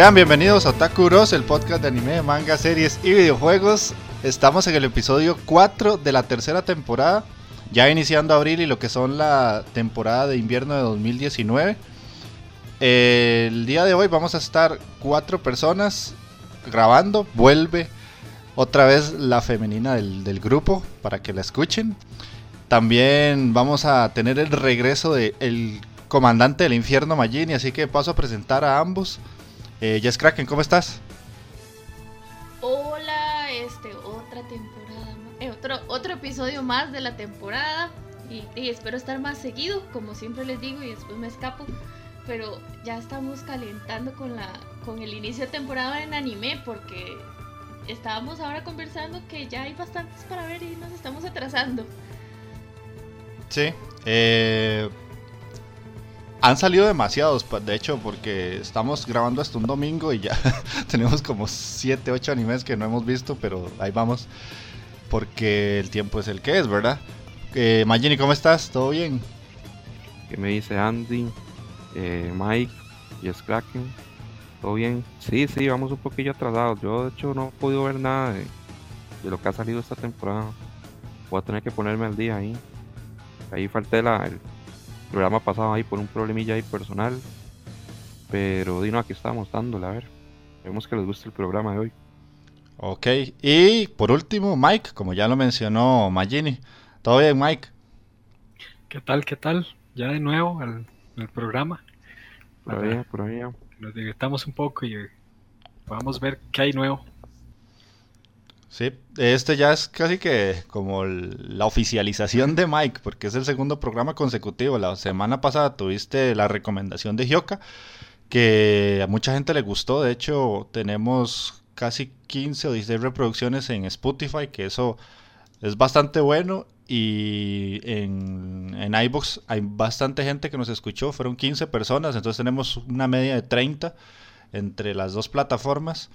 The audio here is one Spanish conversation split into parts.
Sean bienvenidos a Otaku el podcast de anime, manga, series y videojuegos. Estamos en el episodio 4 de la tercera temporada, ya iniciando abril y lo que son la temporada de invierno de 2019. El día de hoy vamos a estar cuatro personas grabando. Vuelve otra vez la femenina del, grupo para que la escuchen. También vamos a tener el regreso del comandante del infierno Magini, así que paso a presentar a ambos. Eh, Jess Kraken, ¿cómo estás? Hola, este, otra temporada, eh, otro, otro episodio más de la temporada y, espero estar más seguido, como siempre les digo, y después me escapo, pero ya estamos calentando con, la, con el inicio de temporada en anime porque estábamos ahora conversando que ya hay bastantes para ver y nos estamos atrasando. Sí, eh, han salido demasiados, de hecho, porque estamos grabando hasta un domingo y ya tenemos como 7, 8 animes que no hemos visto, pero ahí vamos. Porque el tiempo es el que es, ¿verdad? Eh, Magini, ¿cómo estás? ¿Todo bien? ¿Qué me dice Andy? Eh, Mike y Kraken. ¿Todo bien? Sí, sí, vamos un poquillo atrasados. Yo, de hecho, no he podido ver nada de, lo que ha salido esta temporada. Voy a tener que ponerme al día ahí. Ahí falté la, el, programa pasado ahí por un problemilla ahí personal. Pero Dino, aquí estamos dándole, a ver. Vemos que les gusta el programa de hoy. Ok, y por último, Mike, como ya lo mencionó Magini. ¿Todo bien, Mike? ¿Qué tal, qué tal? Ya de nuevo al, el programa. Por ahí, por ahí. Nos divirtamos un poco y vamos a ver qué hay nuevo. Sí, este ya es casi que como la oficialización de Mike, porque es el segundo programa consecutivo. La semana pasada tuviste la recomendación de Hyoka, que a mucha gente le gustó. De hecho, tenemos casi 15 o 16 reproducciones en Spotify, que eso es bastante bueno. Y en, en iBox hay bastante gente que nos escuchó, fueron 15 personas, entonces tenemos una media de 30 entre las dos plataformas.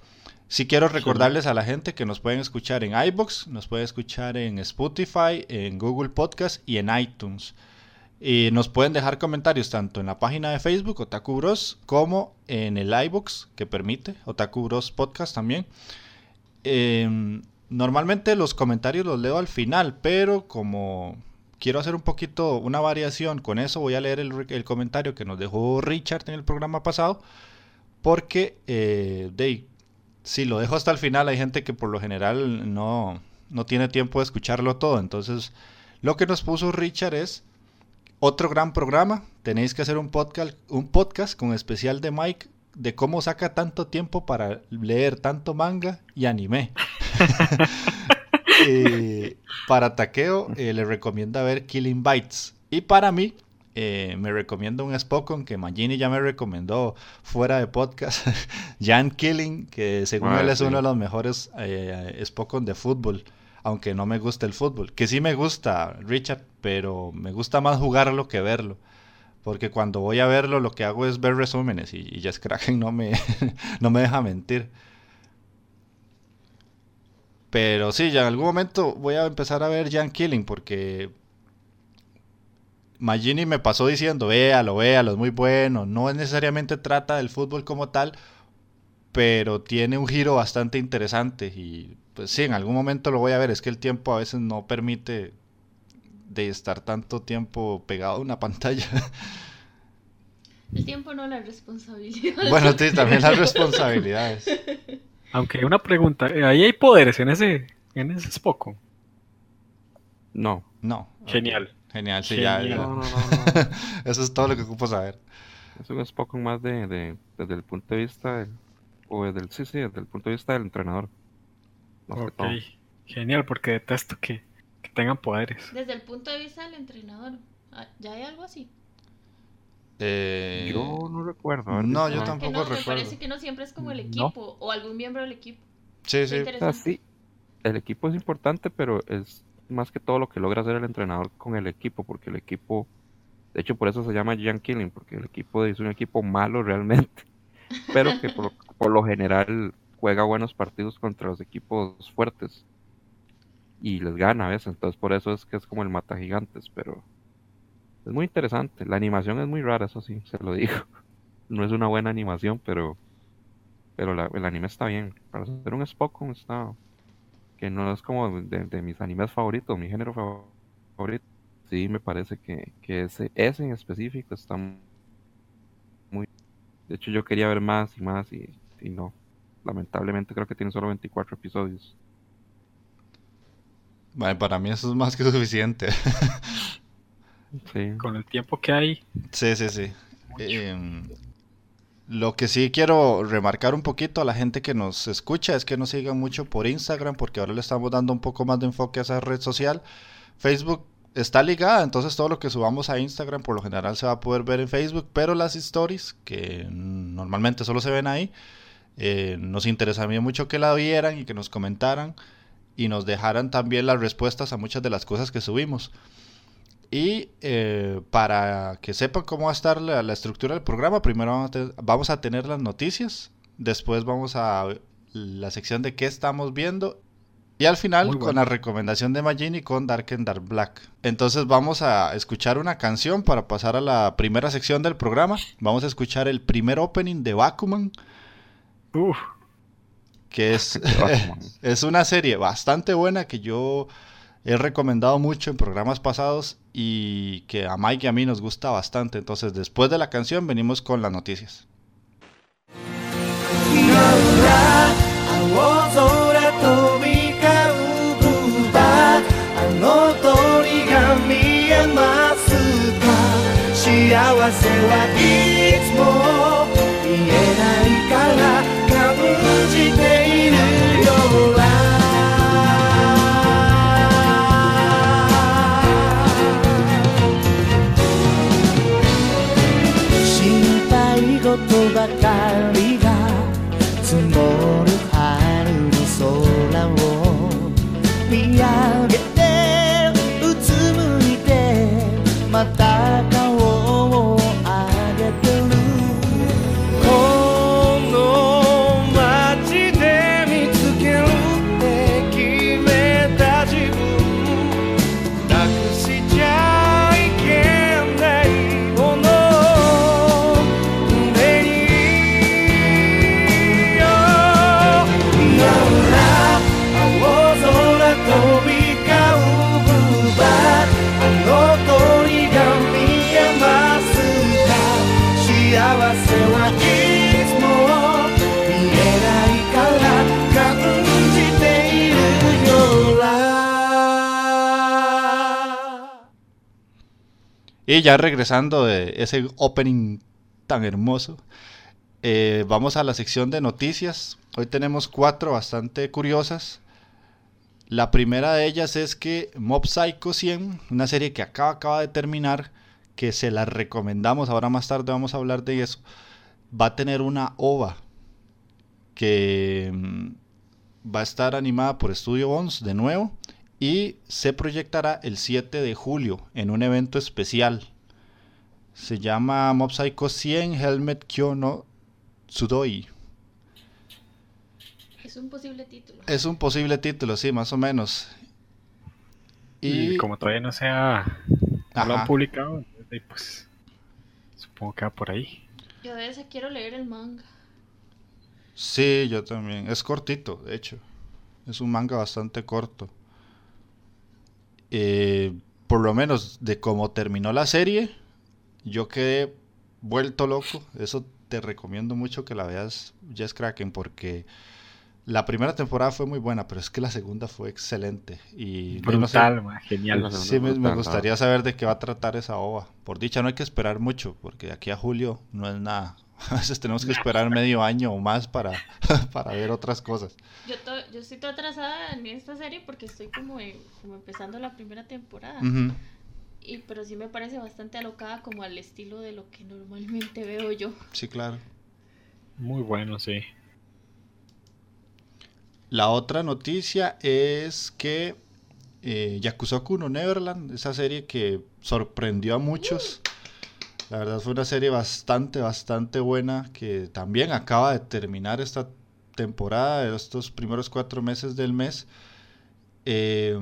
Si quiero recordarles a la gente que nos pueden escuchar en iBox, nos pueden escuchar en Spotify, en Google Podcast y en iTunes. Y nos pueden dejar comentarios tanto en la página de Facebook Otaku Bros como en el iBox que permite Otaku Bros Podcast también. Em, normalmente los comentarios los leo al final, pero como quiero hacer un poquito una variación con eso, voy a leer el, comentario que nos dejó Richard en el programa pasado. Porque eh, de, si lo dejo hasta el final, hay gente que por lo general no, no tiene tiempo de escucharlo todo. Entonces, lo que nos puso Richard es otro gran programa. Tenéis que hacer un podcast, un podcast con especial de Mike de cómo saca tanto tiempo para leer tanto manga y anime. Eh, para Taqueo eh, le recomienda ver Killing Bites. Y para mí, eh, me recomiendo un Spokon que Magini ya me recomendó fuera de podcast. Jan Killing, que según ah, él es uno de los mejores eh, Spokon de fútbol. Aunque no me gusta el fútbol. Que sí me gusta, Richard, pero me gusta más jugarlo que verlo. porque cuando voy a verlo lo que hago es ver resúmenes y, y Jess Kraken no me, no me deja mentir. Pero sí, ya en algún momento voy a empezar a ver Jan Killing porque Magini me pasó diciendo, véalo, véalo, es muy bueno. No necesariamente trata del fútbol como tal, pero tiene un giro bastante interesante. Y pues sí, en algún momento lo voy a ver. Es que el tiempo a veces no permite de estar tanto tiempo pegado a una pantalla. El tiempo no la responsabilidad. Bueno, sí, también las responsabilidades. Aunque una pregunta, ¿eh, ¿ahí hay poderes en ese, en ese Spock? No. No. Genial. Genial, sí, ya, Genial. ya. No, no, no, no. Eso es todo lo que ocupo saber. Es un Spock más de, de- desde el punto de vista del, o desde el, sí, sí, desde el punto de vista del entrenador. Ok, genial, porque detesto que, que tengan poderes. Desde el punto de vista del entrenador, ah, ¿ya hay algo así? Eh, Yo no recuerdo. no, yo tampoco no, me recuerdo. parece que no siempre es como el No. equipo o algún miembro del equipo. Sí, sí. Interesante. sí, el equipo es importante, pero es más que todo lo que logra hacer el entrenador con el equipo, porque el equipo, de hecho por eso se llama Jan Killing, porque el equipo es un equipo malo realmente, pero que por, por lo general juega buenos partidos contra los equipos fuertes y les gana a veces, entonces por eso es que es como el mata gigantes, pero es muy interesante, la animación es muy rara, eso sí, se lo digo, no es una buena animación, pero pero la- el anime está bien. Para hacer un Spock está. Que no es como de, de mis animes favoritos, mi género fav- favorito. Sí, me parece que, que ese, ese en específico está muy. De hecho, yo quería ver más y más y, y no. Lamentablemente creo que tiene solo 24 episodios. Vale, para mí eso es más que suficiente. Sí. Con el tiempo que hay, Sí, sí, sí. Lo que sí quiero remarcar un poquito a la gente que nos escucha es que nos sigan mucho por Instagram porque ahora le estamos dando un poco más de enfoque a esa red social. Facebook está ligada, entonces todo lo que subamos a Instagram por lo general se va a poder ver en Facebook, pero las stories que normalmente solo se ven ahí, eh, nos interesaría mucho que la vieran y que nos comentaran y nos dejaran también las respuestas a muchas de las cosas que subimos. Y eh, para que sepan cómo va a estar la, la estructura del programa, primero vamos a, te- vamos a tener las noticias, después vamos a la sección de qué estamos viendo y al final con la recomendación de Magini con Dark and Dark Black. Entonces vamos a escuchar una canción para pasar a la primera sección del programa. Vamos a escuchar el primer opening de Bakuman, uff, que es, es una serie bastante buena que yo he recomendado mucho en programas pasados y que a Mike y a mí nos gusta bastante. Entonces, después de la canción, venimos con las noticias. 青空飛び交うブーバーあの鳥が見えますか幸せは Y ya regresando de ese opening tan hermoso, eh, vamos a la sección de noticias. Hoy tenemos cuatro bastante curiosas. La primera de ellas es que Mob Psycho 100, una serie que acaba, acaba de terminar, que se la recomendamos, ahora más tarde vamos a hablar de eso, va a tener una OVA que mm, va a estar animada por Studio Bones de nuevo y se proyectará el 7 de julio en un evento especial. Se llama Mob Psycho 100 Helmet Kyo no Tsudoi. Es un posible título. Es un posible título, sí, más o menos. Y, Y, como todavía no se ha, no lo Ajá. han publicado, pues supongo que va por ahí. Yo de ese quiero leer el manga. sí, yo también. Es cortito, de hecho. Es un manga bastante corto. Eh, por lo menos de cómo terminó la serie, yo quedé vuelto loco. Eso te recomiendo mucho que la veas, Jess Kraken, porque la primera temporada fue muy buena, pero es que la segunda fue excelente. Y yo no sé- Brutal, genial. Sí, me, me brutal, gustaría saber de qué va a tratar esa ova. Por dicha, no hay que esperar mucho, porque de aquí a julio no es nada. A veces tenemos que esperar medio año o más para, para ver otras cosas. Yo, to- yo estoy toda atrasada en esta serie porque estoy como, como empezando la primera temporada. Y, pero sí me parece bastante alocada como al estilo de lo que normalmente veo yo. Sí, claro. Muy bueno, sí. La otra noticia es que eh, Yakusoku no Neverland, esa serie que sorprendió a muchos. La verdad fue una serie bastante, bastante buena que también acaba de terminar esta temporada, de estos primeros cuatro meses del mes. Eh,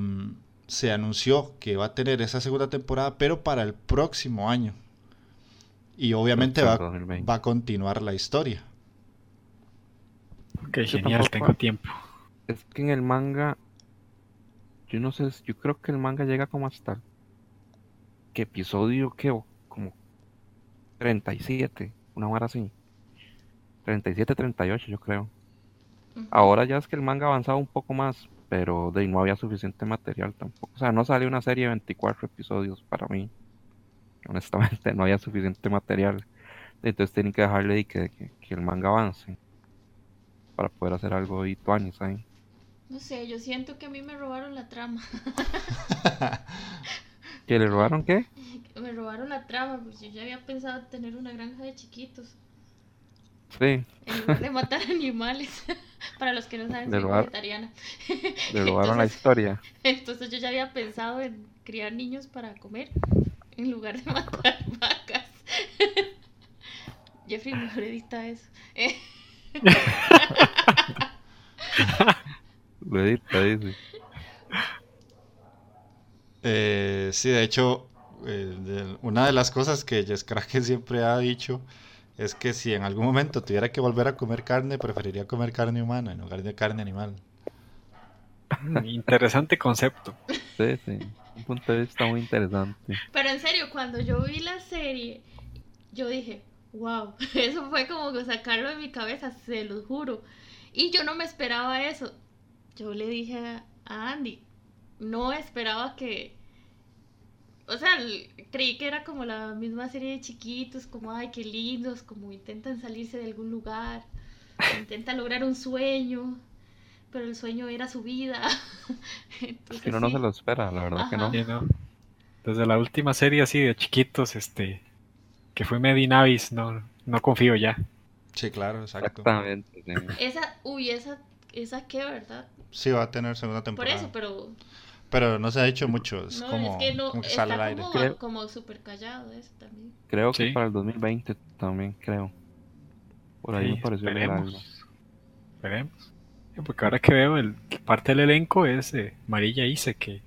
se anunció que va a tener esa segunda temporada, pero para el próximo año. Y obviamente va, Hasta el 2020. va a continuar la historia. Ok, genial, tampoco- tengo tiempo. Es que en el manga, yo no sé, yo creo que el manga llega como hasta ¿qué episodio qué? O como 37, una hora así. 37, 38 yo creo. Ahora ya es que el manga ha avanzado un poco más, pero de no había suficiente material tampoco. O sea, no salió una serie de 24 episodios para mí. Honestamente, no había suficiente material. Entonces tienen que dejarle ahí que, que, que el manga avance para poder hacer algo y tuanis ahí. No sé, yo siento que a mí me robaron la trama. ¿Que le robaron qué? me robaron la trama, pues yo ya había pensado tener una granja de chiquitos. Sí, En lugar de matar animales. Para los que no saben, soy robar- vegetariana. le robaron la Entonces- historia. Entonces yo ya había pensado en criar niños para comer en lugar de matar vacas. Jeffrey, mejor edita eso. Lo edita, dice. Eh, sí, de hecho, eh, de- una de las cosas que Jess Kraken siempre ha dicho es que si en algún momento tuviera que volver a comer carne, preferiría comer carne humana en lugar de carne animal. Mm, Interesante concepto. Sí, sí. Un punto de vista muy interesante. Pero en serio, cuando yo vi la serie, yo dije, wow, eso fue como que sacarlo de mi cabeza, se lo juro. Y yo no me esperaba eso. Yo le dije a Andy, no esperaba que... O sea, creí que era como la misma serie de chiquitos, como, ay, qué lindos, como intentan salirse de algún lugar, intentan lograr un sueño, pero el sueño era su vida. Entonces, Si no sí. se lo espera, la verdad que no. Sí, ¿no? Desde la última serie así de chiquitos, este, que fue Medinavis, no, no confío ya. Sí, claro, exacto. Exactamente. sí. Esa, uy, esa, esa qué, ¿verdad? Sí, va a tener segunda Por temporada. eso, pero Pero no se ha dicho mucho, es no, como, es que no, como que está sale al aire. como, Creo- como súper callado eso también. Creo que Sí. para el 2020 también, creo. Por ahí Sí, me pareció algo. esperemos. Porque ahora que veo, el, parte del elenco es eh, Marilla Ise, que,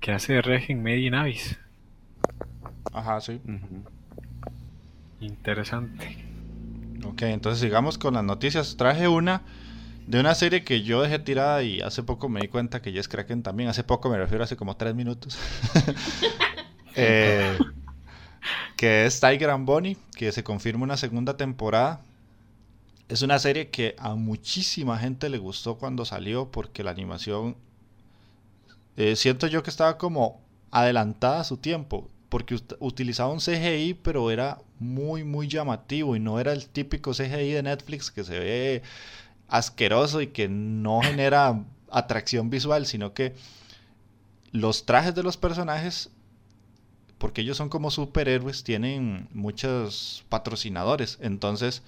que hace de Reg en Medinavis. Ajá, sí. Interesante. Ok, entonces sigamos con las noticias. Traje una de una serie que yo dejé tirada y hace poco me di cuenta que Jess Kraken también. Hace poco me refiero hace como tres minutos. Eh, que es Tiger and Bonnie, que se confirma una segunda temporada. Es una serie que a muchísima gente le gustó cuando salió porque la animación eh, siento yo que estaba como adelantada a su tiempo porque ut- utilizaba un CGI pero era muy muy llamativo y no era el típico CGI de Netflix que se ve asqueroso y que no genera atracción visual sino que los trajes de los personajes porque ellos son como superhéroes, tienen muchos patrocinadores. Entonces,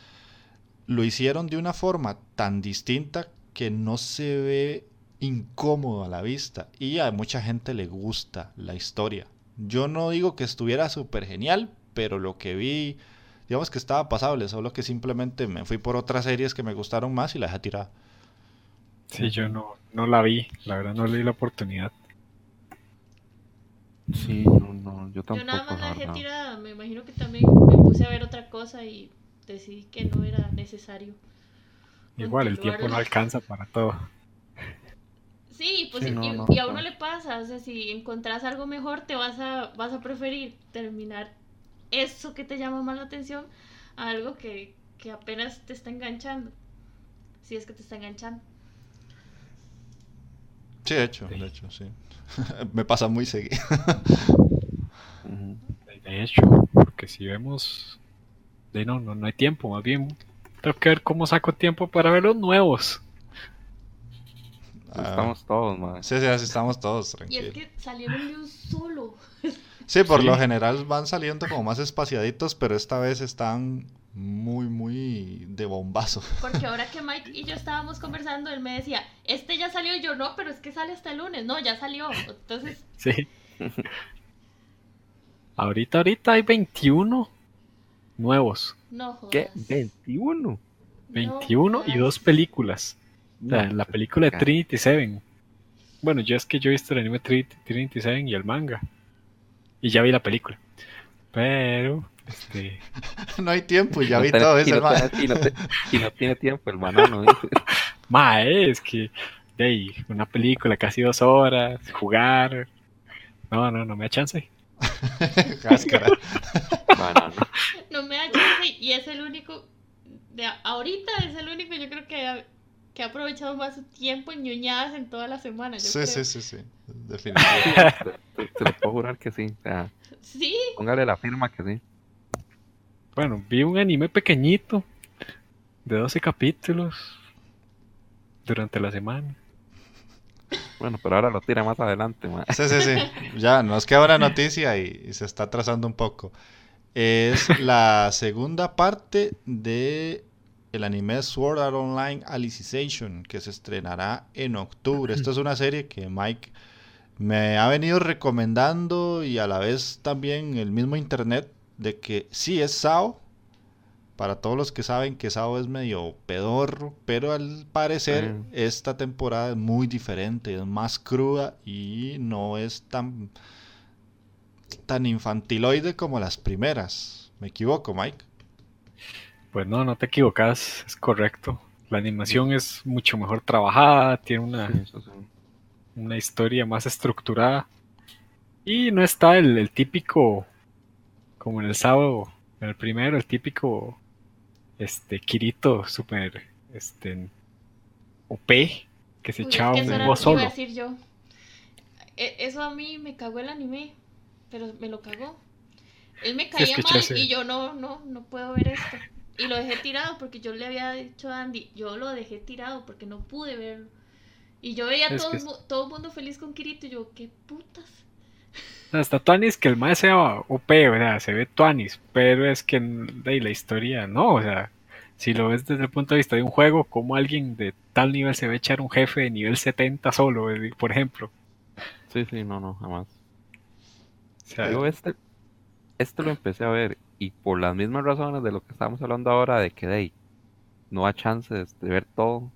lo hicieron de una forma tan distinta que no se ve incómodo a la vista. Y a mucha gente le gusta la historia. yo no digo que estuviera súper genial, pero lo que vi, digamos que estaba pasable, solo que simplemente me fui por otras series que me gustaron más y la dejé tirada. Sí, yo no, no la vi, la verdad no le di la oportunidad. Sí, no, no, yo tampoco. Yo nada más la dejé tirada. Me imagino que también me puse a ver otra cosa y decidí que no era necesario. Igual, el tiempo no alcanza para todo. Sí, pues Sí, y, no, y- no, y a no. uno le pasa, o sea, si encontrás algo mejor, te vas a, vas a preferir terminar eso que te llama más la atención a algo que, que apenas te está enganchando. Si es que te está enganchando. Sí, de hecho, de hecho, sí. me pasa muy seguido. De hecho, porque si vemos, de no, no, no hay tiempo, más bien tengo que ver cómo saco tiempo para ver los nuevos. Ah, Estamos todos, madre. Sí, sí, así estamos todos, Y tranquilos. es que salieron de un solo. Sí, por Sí. lo general van saliendo como más espaciaditos, pero esta vez están muy, muy de bombazo. Porque ahora que Mike y yo estábamos conversando, él me decía, este ya salió, y yo no, pero es que sale hasta el lunes. No, ya salió. Entonces, Sí. ahorita, ahorita hay 21 nuevos. no jodas. ¿Qué? 21. No 21 y dos películas. O sea, No, la pues, película de Trinity Seven. Bueno, yo es que yo he visto el anime Trinity, Trinity Seven y el manga. Y ya vi la película. Pero, este. no hay tiempo ya vi todo y ese no man. tiene- y no te- y no tiene tiempo el banano. Mae, es que. Ahí, una película casi dos horas, jugar. No, no, no me da chance. Cáscara. Banano. No me da chance y es el único, de ahorita es el único yo creo que que ha aprovechado más su tiempo en ñoñadas en toda la semana. Yo Sí, creo. sí, sí, sí. Definitivamente. Te, te lo puedo jurar que sí. O sea, Sí, póngale la firma que sí. Bueno, vi un anime pequeñito de 12 capítulos durante la semana. Bueno, pero ahora lo tira más adelante, madre. Sí, sí, sí. Ya, nos queda una noticia y, y se está atrasando un poco. Es la segunda parte de el anime Sword Art Online Alicization, que se estrenará en octubre. Esta es una serie que Mike me ha venido recomendando y a la vez también el mismo internet de que sí es SAO. Para todos los que saben que SAO es medio pedorro, pero al parecer Mm. esta temporada es muy diferente, es más cruda y no es tan tan infantiloide como las primeras. ¿Me equivoco, Mike? Pues no, no te equivocas, es correcto. La animación es mucho mejor trabajada, tiene una, Sí, eso sí. una historia más estructurada. Y no está el, el típico, como en el sábado, en el primero, el típico este Kirito super este OP que se Uy, es echaba que un lo que iba solo. a decir yo. E- Eso a mí me cagó el anime, pero me lo cagó. Él me caía es que mal y yo no, no, no puedo ver esto. Y lo dejé tirado porque yo le había dicho a Andy, yo lo dejé tirado porque no pude verlo. Y yo veía Es todo, que todo el mundo feliz con Kirito y yo, qué putas. Está Tuanis que el mae sea OP, ¿verdad? Se ve Tuanis, pero es que de la historia no, o sea, si lo ves desde el punto de vista de un juego, como alguien de tal nivel se va a echar un jefe de nivel 70 solo, eh, por ejemplo. Sí, sí, no, no, jamás. O sea, Yo este, este lo empecé a ver y por las mismas razones de lo que estábamos hablando ahora, de que de ahí no da chances de ver todo,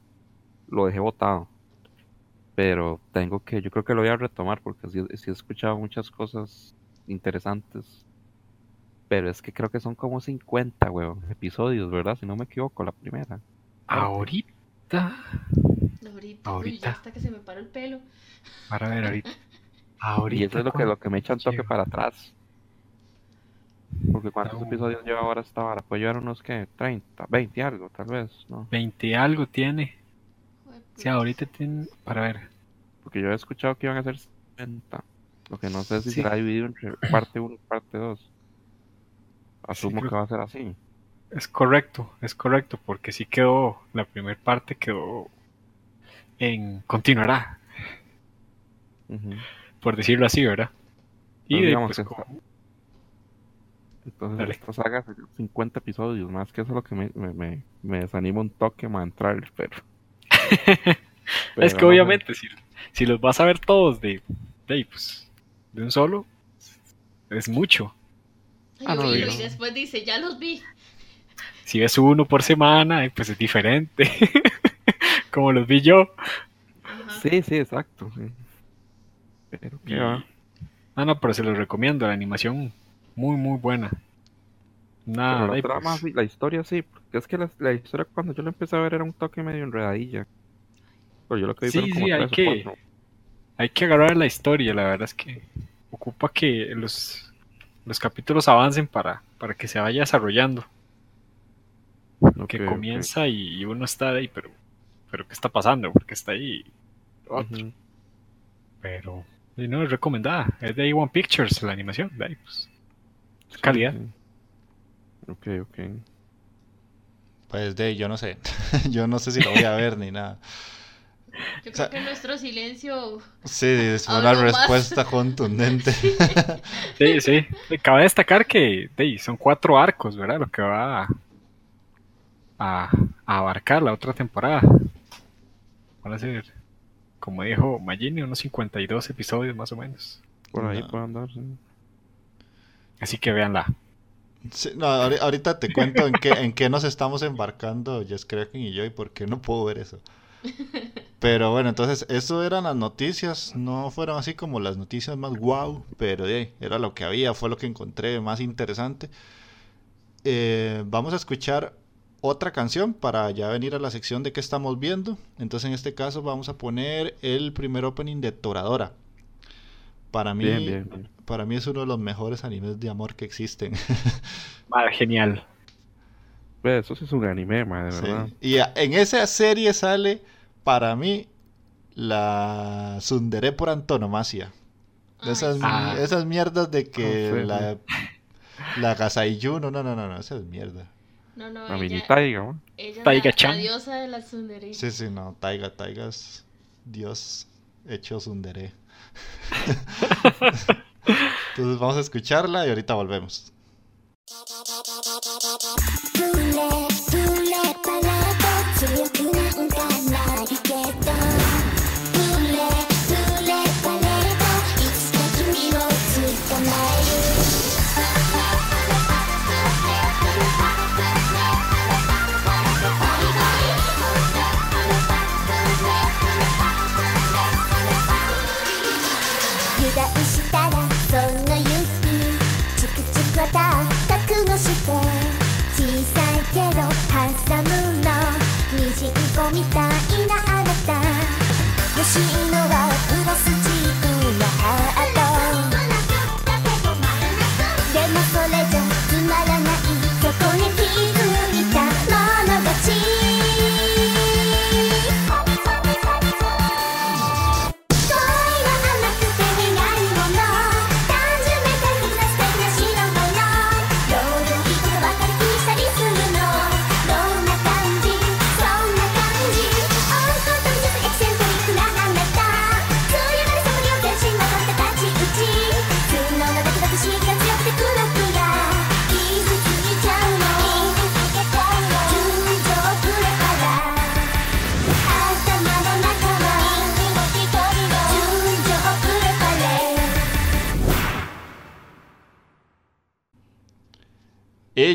lo dejé botado. Pero tengo que, yo creo que lo voy a retomar porque sí, sí he escuchado muchas cosas interesantes. Pero es que creo que son como 50, weón, episodios, ¿verdad? Si no me equivoco, la primera. ahorita, Ahorita, uy, ya hasta que se me paró el pelo. para ver ahorita. Ahorita. Y eso es lo que, lo que me echa un toque para atrás. Porque cuántos No. episodios lleva ahora esta vara? Puede llevar unos que 30, 20 algo, tal vez, ¿no? 20 algo tiene. Joder, Sí, ahorita tiene, para ver. Porque yo he escuchado que iban a ser 70. Lo que no sé si Sí. será dividido entre parte 1 y parte 2. Asumo creo- que va a ser así. Es correcto, es correcto, porque sí quedó, la primera parte quedó en continuará, Ujú. por decirlo así, ¿verdad? Y Pero de, digamos pues, que como- está- Entonces Dale. esta saga es 50 episodios, más que eso es lo que me, me, me, me desanima un toque más entrar, pero... es que no obviamente si, si los vas a ver todos de, de, pues, de un solo, es mucho. Ay, Ah, no, y después dice, ya los vi. Si ves uno por semana, eh, pues es diferente. Como los vi yo. Ajá. Sí, sí, exacto. sí. Pero qué Y- va. No, no, pero se los recomiendo. La animación muy, muy buena. Nada, Pero la trama, pues, sí, la historia sí, porque es que la, la historia cuando yo la empecé a ver era un toque medio enredadilla. Pero yo lo que vi Sí, como sí, hay tres que- hay que agarrar la historia. La verdad es que ocupa que los, los capítulos avancen para, para que se vaya desarrollando. Ok, que comienza y, y uno está ahí, pero, pero ¿qué está pasando? Porque está ahí otro. Ujú. Pero y no es recomendada. Es de A1 Pictures la animación. de ahí, pues, calidad. Ok, ok. Pues de, yo no sé. yo no sé si lo voy a ver ni nada. Yo O sea- creo que nuestro silencio. Sí, es una más. respuesta contundente. Sí, sí. Cabe destacar que de, son cuatro arcos, ¿verdad? Lo que va a, a- a abarcar la otra temporada. Van a ser, como dijo Magini, unos 52 episodios más o menos. Por ahí No. puede andar, sí. Así que véanla. No, ahori- ahorita te cuento en qué, en qué nos estamos embarcando Jess Kraken y yo y por qué no puedo ver eso. Pero bueno, entonces eso eran las noticias, no fueron así como las noticias más wow, pero ahí, era lo que había, fue lo que encontré más interesante. Eh, vamos a escuchar otra canción para ya venir a la sección de qué estamos viendo. Entonces en este caso vamos a poner el primer opening de Toradora. Para mí, Bien, bien, bien. para mí es uno de los mejores animes de amor que existen. Madre, genial. Eso sí es un anime, madre, de Sí. verdad. Y a- en esa serie sale, para mí, la Sundere por antonomasia. Esas. Ah. esas mierdas de que la, la Gasaiyu, no, no, no, no, no, esa es mierda. No, no, La mini ella, taiga, ¿no? ella es Taiga-chan. la, la diosa de la tsundere. Sí, sí, no, Taiga, Taiga es Dios hecho Sundere. Entonces vamos a escucharla y ahorita volvemos.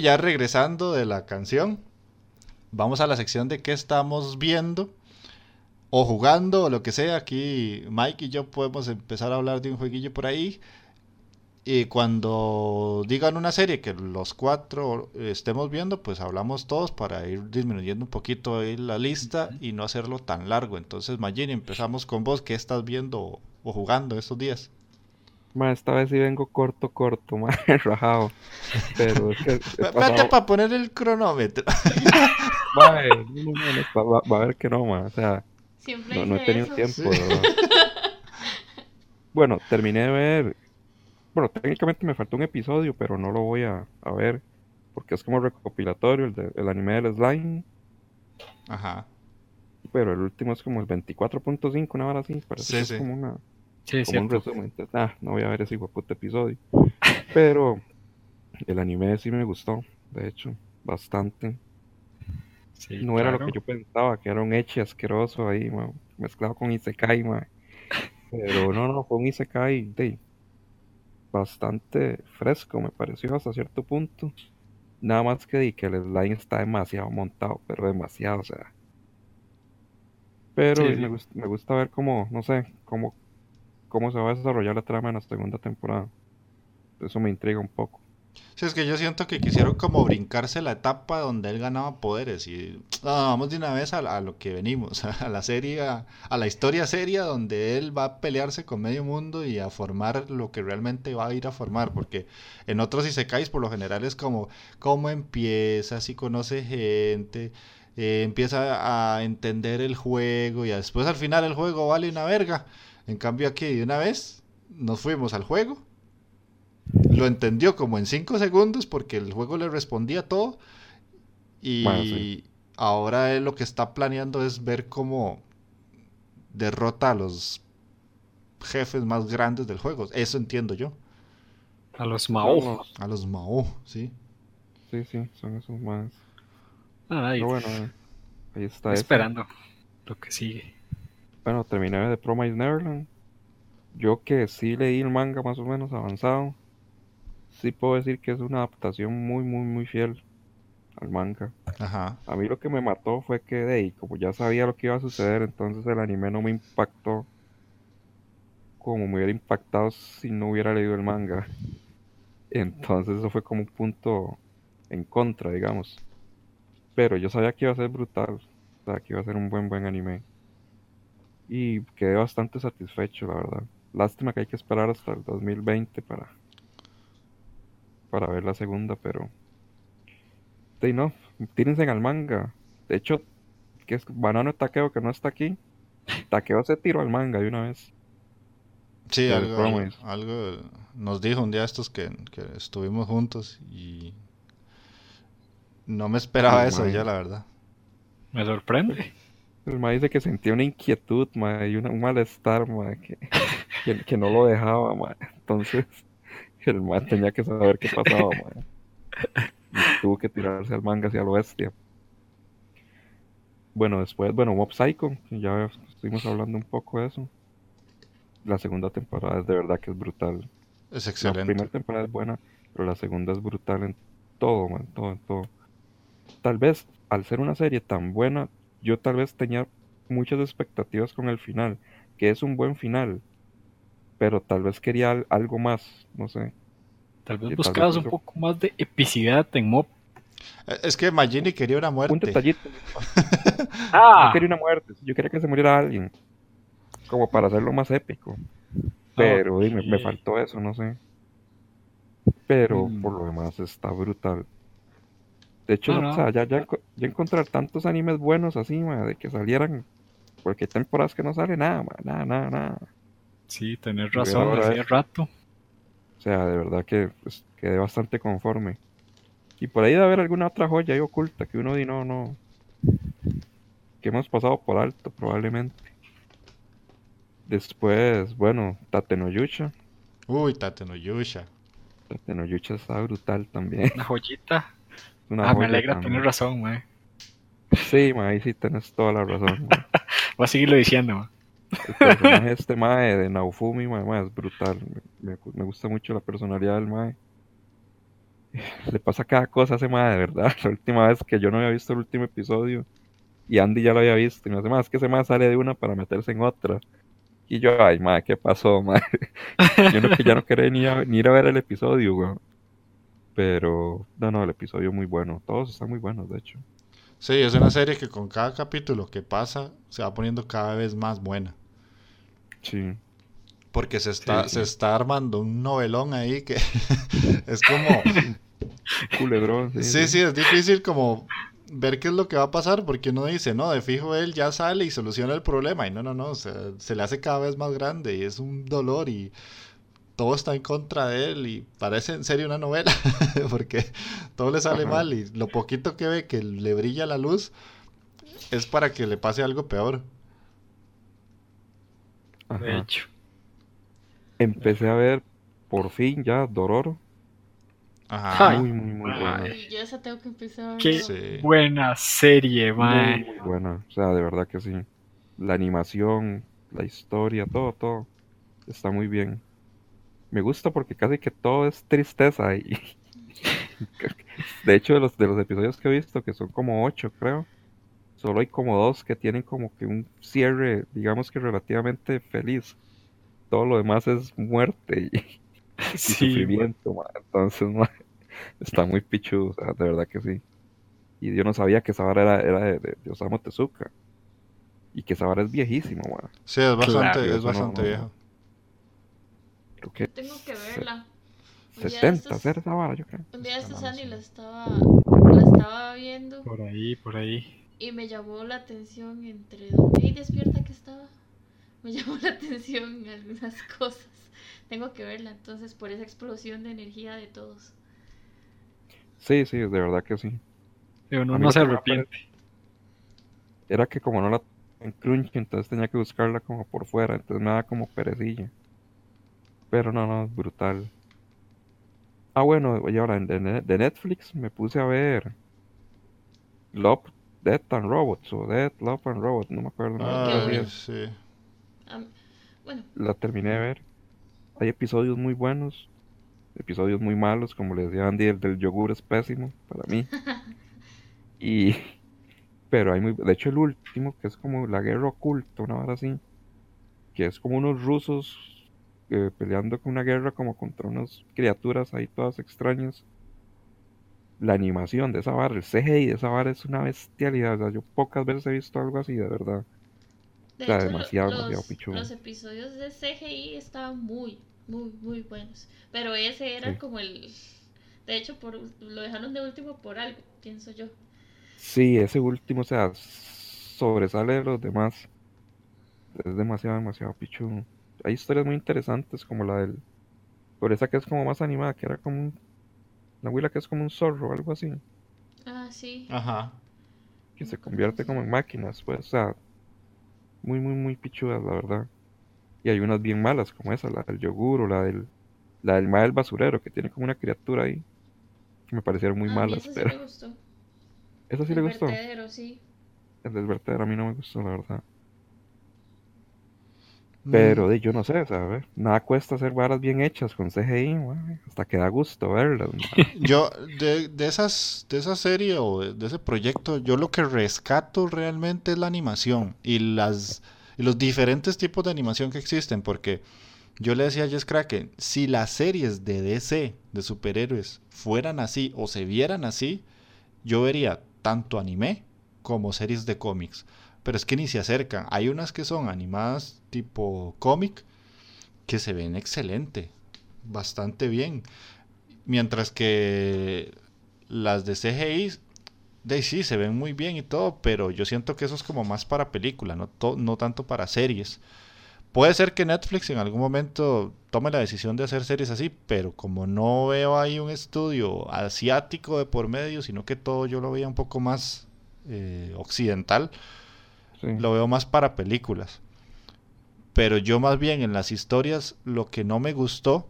Ya regresando de la canción, vamos a la sección de qué estamos viendo o jugando o lo que sea. Aquí Mike y yo podemos empezar a hablar de un jueguillo por ahí. Y cuando digan una serie que los cuatro estemos viendo, pues hablamos todos para ir disminuyendo un poquito ahí la lista y no hacerlo tan largo. Entonces, Magini, empezamos con vos. ¿Qué estás viendo o, o jugando estos días? Ma, esta vez sí vengo corto, corto, ma, rajado. Pero es que pasado- para poner el cronómetro. ma, no, no, no, va, va a ver que no, ma, o sea, Siempre no, no he tenido eso. tiempo. Bueno, terminé de ver, bueno, técnicamente me faltó un episodio, pero no lo voy a, a ver, porque es como recopilatorio, el, de- el anime del slime, Ajá. pero el último es como el 24.5, una hora así, parece Sí, que es sí. como una, Sí, como un resumen. Entonces, ah, no voy a ver ese puto episodio. Pero el anime sí me gustó, de hecho, bastante. Sí, No era lo que yo pensaba, que era un eche asqueroso ahí, ma, mezclado con Isekai, ma. Pero no, no, fue un Isekai de, bastante fresco, me pareció hasta cierto punto. Nada más que di que el slime está demasiado montado, pero demasiado, o sea. Pero Sí, me, sí. gust- me gusta ver cómo, no sé, cómo, cómo se va a desarrollar la trama en la segunda temporada. Eso me intriga un poco. Sí, es que yo siento que quisieron como brincarse la etapa donde él ganaba poderes y no, vamos de una vez a, a lo que venimos, a la serie, a, a la historia seria donde él va a pelearse con medio mundo y a formar lo que realmente va a ir a formar, porque en otros isekais por lo general es como cómo empieza, si conoce gente, eh, empieza a entender el juego y después al final el juego vale una verga. En cambio aquí de una vez nos fuimos al juego lo entendió como en 5 segundos porque el juego le respondía todo. Y Bueno, sí. ahora él lo que está planeando es ver cómo derrota a los jefes más grandes del juego. Eso entiendo yo. A los Mao. A los Mao, sí. Sí, sí, son esos más. Ah, ahí, Pero bueno, eh, ahí está eso. esperando lo que sigue. Bueno, terminé de Promise Neverland. Yo que sí leí el manga más o menos avanzado, sí puedo decir que es una adaptación muy, muy, muy fiel al manga. Ajá. A mí lo que me mató fue que, de ahí, como ya sabía lo que iba a suceder, entonces el anime no me impactó como me hubiera impactado si no hubiera leído el manga. Entonces eso fue como un punto en contra, digamos. Pero yo sabía que iba a ser brutal, o sea, que iba a ser un buen, buen anime. Y quedé bastante satisfecho, la verdad. Lástima que hay que esperar hasta el 2020 para, para ver la segunda, pero... Sí, no, tírense al manga. De hecho, que es Banano Takeo que no está aquí. Takeo se tiró al manga de una vez. Sí, algo, algo, algo nos dijo un día estos que, que estuvimos juntos y no me esperaba eso ya, la verdad. Me sorprende. El ma dice que sentía una inquietud, ma, y una- un malestar, ma, que, que, que no lo dejaba, ma. Entonces, el ma tenía que saber qué pasaba, ma. Y tuvo que tirarse al manga hacia lo bestia. Bueno, después, bueno, Mob Psycho, ya estuvimos hablando un poco de eso. La segunda temporada es de verdad que es brutal. Es La excelente. primera temporada es buena, pero la segunda es brutal en todo, man, todo, en todo. Tal vez, al ser una serie tan buena, yo tal vez tenía muchas expectativas con el final, que es un buen final, pero tal vez quería al- algo más, no sé. Tal vez buscabas vez un eso. poco más de epicidad en Mob. Eh, Es que Magini quería una Un muerte. detallito. Ah, Yo quería una muerte, yo quería que se muriera alguien, como para hacerlo más épico. Pero di, me, faltó eso, no sé. Pero Mm. por lo demás está brutal. De hecho, No, no, o no. sea, ya, ya, ya encontrar tantos animes buenos así, ma, de que salieran. Porque hay temporadas que no sale nada, ma, nada, nada, nada. sí, tenés Y razón, hacía rato. O sea, de verdad que pues, quedé bastante conforme. Y por ahí debe haber alguna otra joya ahí oculta que uno di no, no. Que hemos pasado por alto, probablemente. Después, bueno, Tate no. Uy, Tate no Yusha. Tate no Yucha está brutal también. Una joyita. Es una ah, me alegra tener razón, mae. Sí, ma, ahí sí tenés toda la razón. Voy a seguirlo diciendo, mae. El personaje este mae de Naofumi, mae, mae, es brutal. Me, gusta mucho la personalidad del mae. Le pasa cada cosa a ese mae, de verdad. La última vez que yo no había visto el último episodio y Andy ya lo había visto. Y me hace más que ese mae sale de una para meterse en otra. Y yo, ay, mae, ¿qué pasó, mae? Yo no, que ya no quería ni, a- ni ir a ver el episodio, weón. Pero, no, no, el episodio muy bueno. Todos están muy buenos, de hecho. Sí, es una serie que con cada capítulo que pasa se va poniendo cada vez más buena. Sí. Porque se está, Sí, sí. se está armando un novelón ahí que es como... Culebrón, sí. Sí, sí, es difícil como ver qué es lo que va a pasar porque uno dice, no, de fijo él ya sale y soluciona el problema y no, no, no, se le hace cada vez más grande y es un dolor y todo está en contra de él y parece en serio una novela porque todo le sale Ajá. mal y lo poquito que ve que le brilla la luz es para que le pase algo peor. Ajá. De hecho. Empecé a ver por fin ya Dororo. Ajá. Ay. Muy, muy, muy buena. Ay, yo esa tengo que empezar. ¿Qué? Sí. Buena serie, Muy, mae. muy buena. O sea, de verdad que sí. La animación, la historia, todo, todo. Está muy bien. Me gusta porque casi que todo es tristeza y de hecho de los de los episodios que he visto que son como ocho creo solo hay como dos que tienen como que un cierre digamos que relativamente feliz. Todo lo demás es muerte y, y Sí, sufrimiento entonces está muy pichudo o sea, de verdad que sí. Y yo no sabía que esa vara era, era de, de- de Osamu Tezuka. Y que esa vara es viejísimo ma. Sí, es bastante, Claro, es no- bastante no- viejo. Creo que Tengo que verla. Un día de 70 estos- hacer esa vara yo creo Un día de Está estos mal, Andy sí. la estaba, la estaba viendo Por ahí, por ahí. y me llamó la atención entre dormida y despierta que estaba. Me llamó la atención algunas cosas. Tengo que verla entonces por esa explosión de energía de todos. sí sí de verdad que sí Pero no se arrepiente. era que como no la en Crunchy, entonces tenía que buscarla como por fuera, entonces me daba como perecilla. Pero no, no, es brutal. Ah, bueno, oye, ahora de, de Netflix me puse a ver Love, Death and Robots, o Death, Love and Robots, no me acuerdo. Ah, sí. Am- bueno, La terminé de ver. Hay episodios muy buenos, episodios muy malos, como les decía Andy, el del yogur es pésimo para mí. Y, pero hay muy, de hecho el último, que es como la guerra oculta, una hora así, que es como unos rusos eh, peleando con una guerra como contra unas criaturas ahí todas extrañas. La animación de esa vara, el CGI de esa vara es una bestialidad, o sea, yo pocas veces he visto algo así, de verdad. de O sea, hecho, lo- demasiado, los, demasiado pichudo. los episodios de CGI estaban muy, muy, muy buenos. Pero ese era Sí. como el. De hecho, por, lo dejaron de último por algo, pienso yo. Sí, ese último, o sea, sobresale de los demás. Es demasiado, demasiado pichudo. Hay historias muy interesantes como la del... Por esa que es como más animada, que era como un... La abuela que es como un zorro o algo así. Ah, sí. Ajá. Que se convierte como en máquinas, pues, o sea... Muy, muy, muy pichudas, la verdad. Y hay unas bien malas como esa, la del yogur o la del... La del ma del basurero, que tiene como una criatura ahí. Que me parecieron muy a mí malas, ese sí pero... me gustó. ¿Esa sí el le gustó? vertedero, sí. El del vertedero a mí no me gustó, la verdad. Mm, Pero de, yo no sé, ¿sabes? Nada cuesta hacer varas bien hechas con CGI, hasta que da gusto verlas. Yo, de, de esas, de esa serie o de, de ese proyecto, yo lo que rescato realmente es la animación y las y los diferentes tipos de animación que existen, porque yo le decía a Jess Kraken, si las series de DC, de superhéroes, fueran así o se vieran así, yo vería tanto anime como series de cómics. Pero es que ni se acercan. Hay unas que son animadas tipo cómic que se ven excelente, bastante bien. Mientras que las de CGI, de sí, se ven muy bien y todo, pero yo siento que eso es como más para película, no, no tanto para series. Puede ser que Netflix en algún momento tome la decisión de hacer series así, pero como no veo ahí un estudio asiático de por medio, sino que todo yo lo veía un poco más eh, occidental, Sí. lo veo más para películas. Pero yo más bien en las historias lo que no me gustó,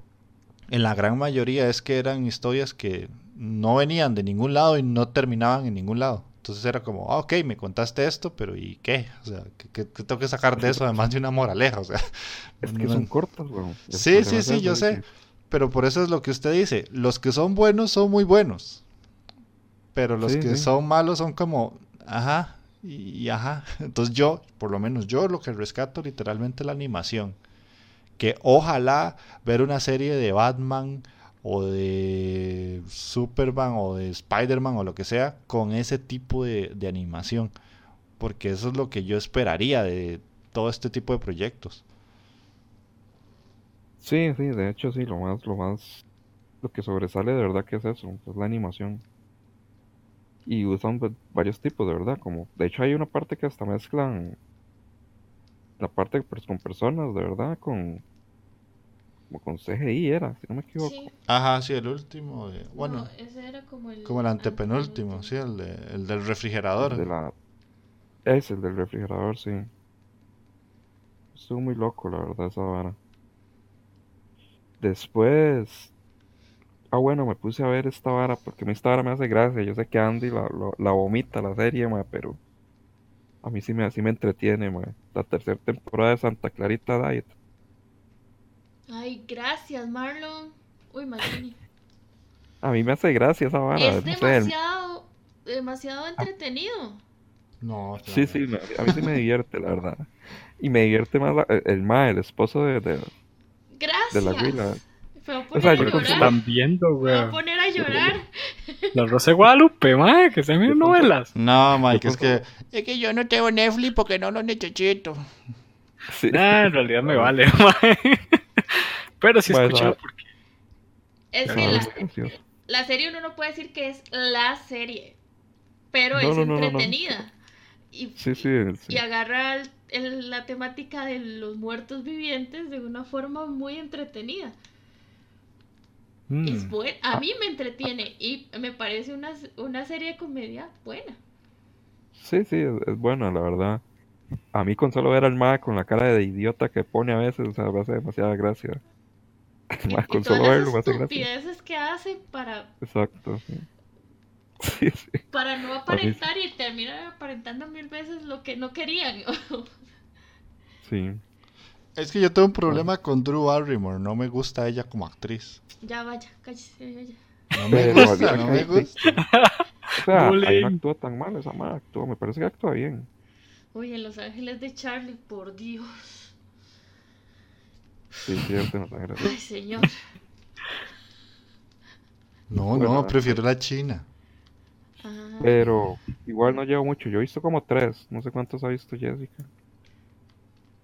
en la gran mayoría es que eran historias que no venían de ningún lado y no terminaban en ningún lado. Entonces era como, ah, ok, me contaste esto, pero ¿y qué? O sea, ¿qué, tengo que sacar de eso además de una moraleja? O sea, Es que no- son cortas, weón. El Sí, sí, es sí, yo sé. que- Pero por eso es lo que usted dice. Los que son buenos son muy buenos. Pero los Sí, que sí. son malos son como, ajá, y, ajá. Entonces yo, por lo menos yo lo que rescato literalmente la animación. Que ojalá ver una serie de Batman o de Superman o de Spider-Man o lo que sea con ese tipo de, de animación. Porque eso es lo que yo esperaría de todo este tipo de proyectos. Sí, sí, de hecho sí, lo más, lo más, lo que sobresale de verdad que es eso, es la animación. Y usan pues, varios tipos, de verdad, como, de hecho hay una parte que hasta mezclan la parte pues, con personas, de verdad, con, como con CGI era, si no me equivoco. Sí. Ajá, sí, el último. de- bueno, No, ese era como el. como el antepenúltimo, sí, el, de- el del El refrigerador. de la, es el del refrigerador, sí. Estuvo muy loco, la verdad, esa vara. Después, ah, bueno, me puse a ver esta vara porque a mí esta vara me hace gracia. Yo sé que Andy la, la vomita la serie, ma, pero a mí sí me, sí me entretiene, ma. La tercera temporada de Santa Clarita Diet. Ay, gracias, Marlon. Uy, Marlon. A mí me hace gracia esa vara. es no sé, demasiado, demasiado entretenido. No, Sí, sí, me- a mí sí me divierte, la verdad. Y me divierte más la- el, el mae, el esposo de, de, Gracias. de la Willa. Me voy a O poner sea, a yo Lo que llorar. están viendo, Me voy a poner a llorar. La Rosa de Guadalupe, mae, que se miren novelas. No, Mike, es que Es que yo no tengo Netflix porque no lo necesito. Sí. Nah, en realidad me vale, mae. Pero sí Mae, escuchaba esa- porque Es que la, serie uno no puede decir que es la serie, pero No, es no, no, no, no. entretenida. Y, Sí, sí, sí. y agarra el- el- la temática de los muertos vivientes de una forma muy entretenida. Mm. Es buen, a mí me entretiene y me parece una, una serie de comedia buena. Sí, sí, es, es buena, la verdad. A mí con solo ver al mae con la cara de idiota que pone a veces, o sea, me hace demasiada gracia. Y, mae y con todas solo verlo me hace gracia. que hace para, Exacto, sí. Sí, sí. para no aparentar y terminan aparentando mil veces lo que no querían. Sí. Es que yo tengo un problema con Drew Barrymore. No me gusta ella como actriz. ya vaya, cállese, vaya. No me Pero gusta, no me gusta. O sea, ahí no actúa tan mal esa mae, actúa, me parece que actúa bien. Uy, en Los Ángeles de Charlie, por Dios. Sí, cierto, no tan Ay, señor. No, Bueno, no, prefiero la china. Ah, Pero igual no llevo mucho, yo he visto como tres, no sé cuántos ha visto Jessica.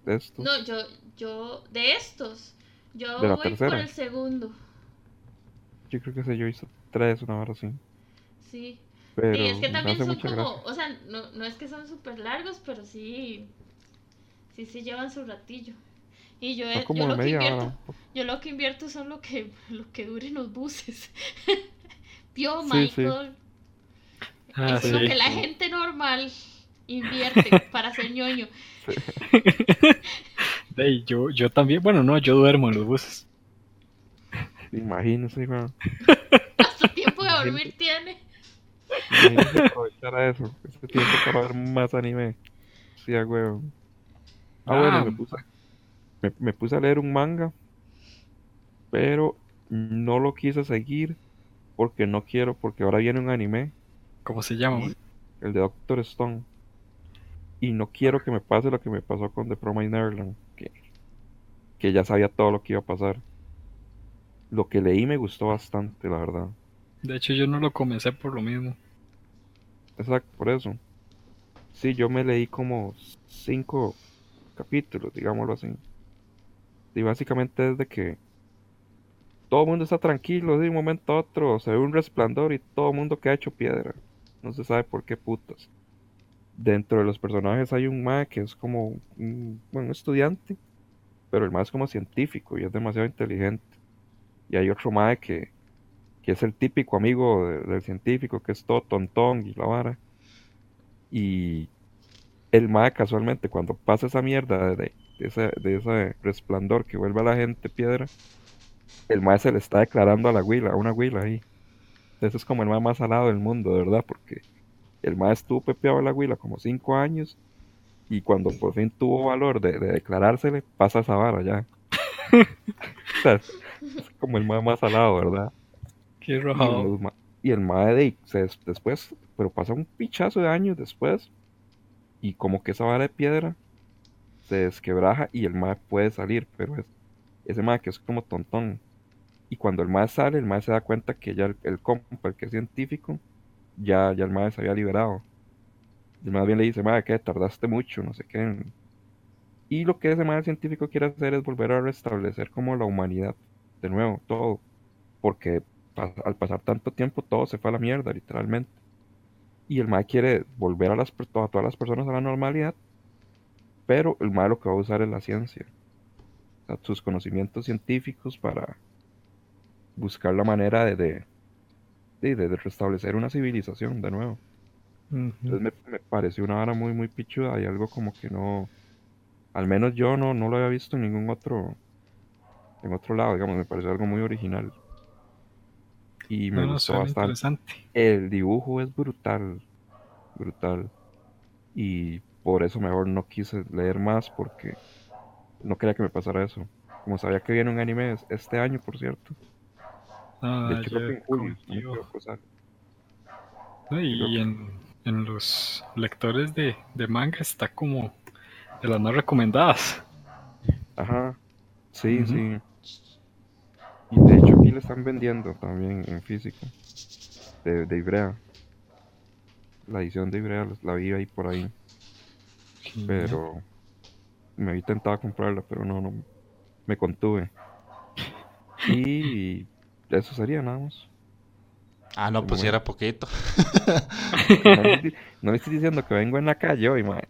De estos. No, yo, yo, de estos, yo De voy por el segundo, Yo creo que sé, yo he visto tres, una hora así. sí. Pero y es que también son como, gracia. o sea, no, no es que son súper largos, pero sí, sí se llevan su ratillo. Y yo, yo como lo que media invierto, hora. yo lo que invierto son lo que, lo que duren los buses. Vio Sí, Michael, Ah, es lo sí. que la gente normal invierte para ser ñoño. Ey, yo, yo también, bueno, no, yo duermo en los buses. Imagínense, weón. Hasta tiempo de dormir tiene. Aprovechar a eso. Ese tiempo para ver más anime. Sí, a huevo. Ah, Ah. bueno, me puse, me, me puse a leer un manga. Pero no lo quise seguir. Porque no quiero, porque ahora viene un anime. ¿Cómo se llama? el de Doctor Stone. Y no quiero que me pase lo que me pasó con The Promised Neverland, que, que ya sabía todo lo que iba a pasar. Lo que leí me gustó bastante, la verdad. De hecho, yo no lo comencé por lo mismo. Exacto, por eso. Sí, yo me leí como cinco capítulos, digámoslo así. Y básicamente desde que todo el mundo está tranquilo, de un momento a otro se ve un resplandor y todo el mundo queda hecho piedra. No se sabe por qué putas. Dentro de los personajes hay un mae que es como un, estudiante, pero el mae es como científico y es demasiado inteligente. Y hay otro mae que, que es el típico amigo de- del científico, que es todo tontón y la vara. Y el mae casualmente cuando pasa esa mierda de, de ese, de ese resplandor que vuelve a la gente piedra, el mae se le está declarando a la huila, a una huila ahí. Ese es como el mae más salado del mundo, de verdad, porque el mae estuvo pepeado a la huila como cinco años y cuando por fin tuvo valor de, de declarársele, pasa esa vara ya. O sea, es como el mae más salado, ¿verdad? Qué Y, rojado. y el mae de, se des- después, pero pasa un pichazo de años después, y como que esa vara de piedra se desquebraja y el mae puede salir, pero es ese mae que es como tontón. Y cuando el mae sale, el mae se da cuenta que ya el, el compa, el que es científico, ya, ya el mae se había liberado. Y más bien le dice, mae, que tardaste mucho, no sé qué. Y lo que ese mae científico quiere hacer es volver a restablecer como la humanidad, de nuevo, todo. Porque al pasar tanto tiempo todo se fue a la mierda, literalmente. Y el mae quiere volver a, las, a todas las personas a la normalidad, pero el mae lo que va a usar es la ciencia. Sus conocimientos científicos para buscar la manera de, de, de restablecer una civilización de nuevo. Entonces me, me pareció una vara muy, muy pichuda y algo como que no, al menos yo no, no lo había visto en ningún otro, en otro lado, digamos, me pareció algo muy original. Y me No, gustó bastante. interesante. El dibujo es brutal, brutal. Y por eso mejor no quise leer más porque no quería que me pasara eso. como sabía que viene un anime es- este año, por cierto. Ah, De hecho, creo que en julio. no sale. No, Y en, en los lectores de, de manga está como de las más recomendadas. Ajá. Sí, Ujú. sí. Y de hecho aquí lo están vendiendo también en físico. De, de Ibrea. La edición de Ibrea la- la vi ahí por ahí. Pero me había intentado comprarla, pero no, no. Me contuve. Y eso sería nada más. Ah, no, pues si era poquito. No le, estoy, no le estoy diciendo que vengo en la calle hoy, mae.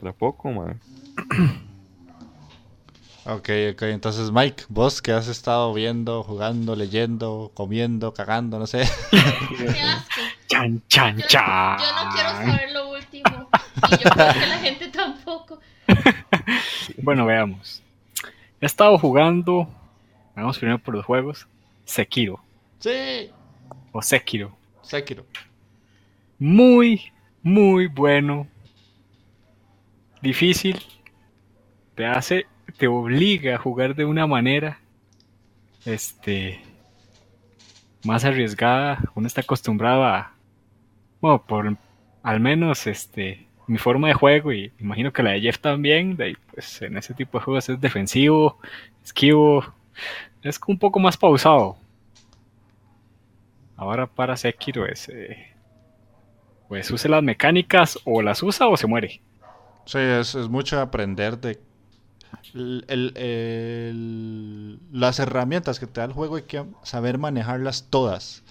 Era poco, mae. Ok, ok. Entonces, Mike, vos que has estado viendo, jugando, leyendo, comiendo, cagando, no sé. Qué asco. Chan, chan, Yo, chan. yo no quiero saber lo último. Y yo creo que la gente tampoco. Bueno, veamos. He estado jugando. Vamos primero por los juegos. Sekiro. Sí. O Sekiro. Sekiro. Muy, muy bueno. Difícil. Te hace, te obliga a jugar de una manera, este, más arriesgada. Uno está acostumbrado a, bueno, por al menos, este, mi forma de juego y imagino que la de Jeff también. De pues en ese tipo de juegos es defensivo, esquivo, es un poco más pausado. Ahora para Sekiro es, eh, pues use las mecánicas o las usa o se muere. Sí, es, es mucho aprender de las herramientas que te da el juego hay que saber manejarlas todas.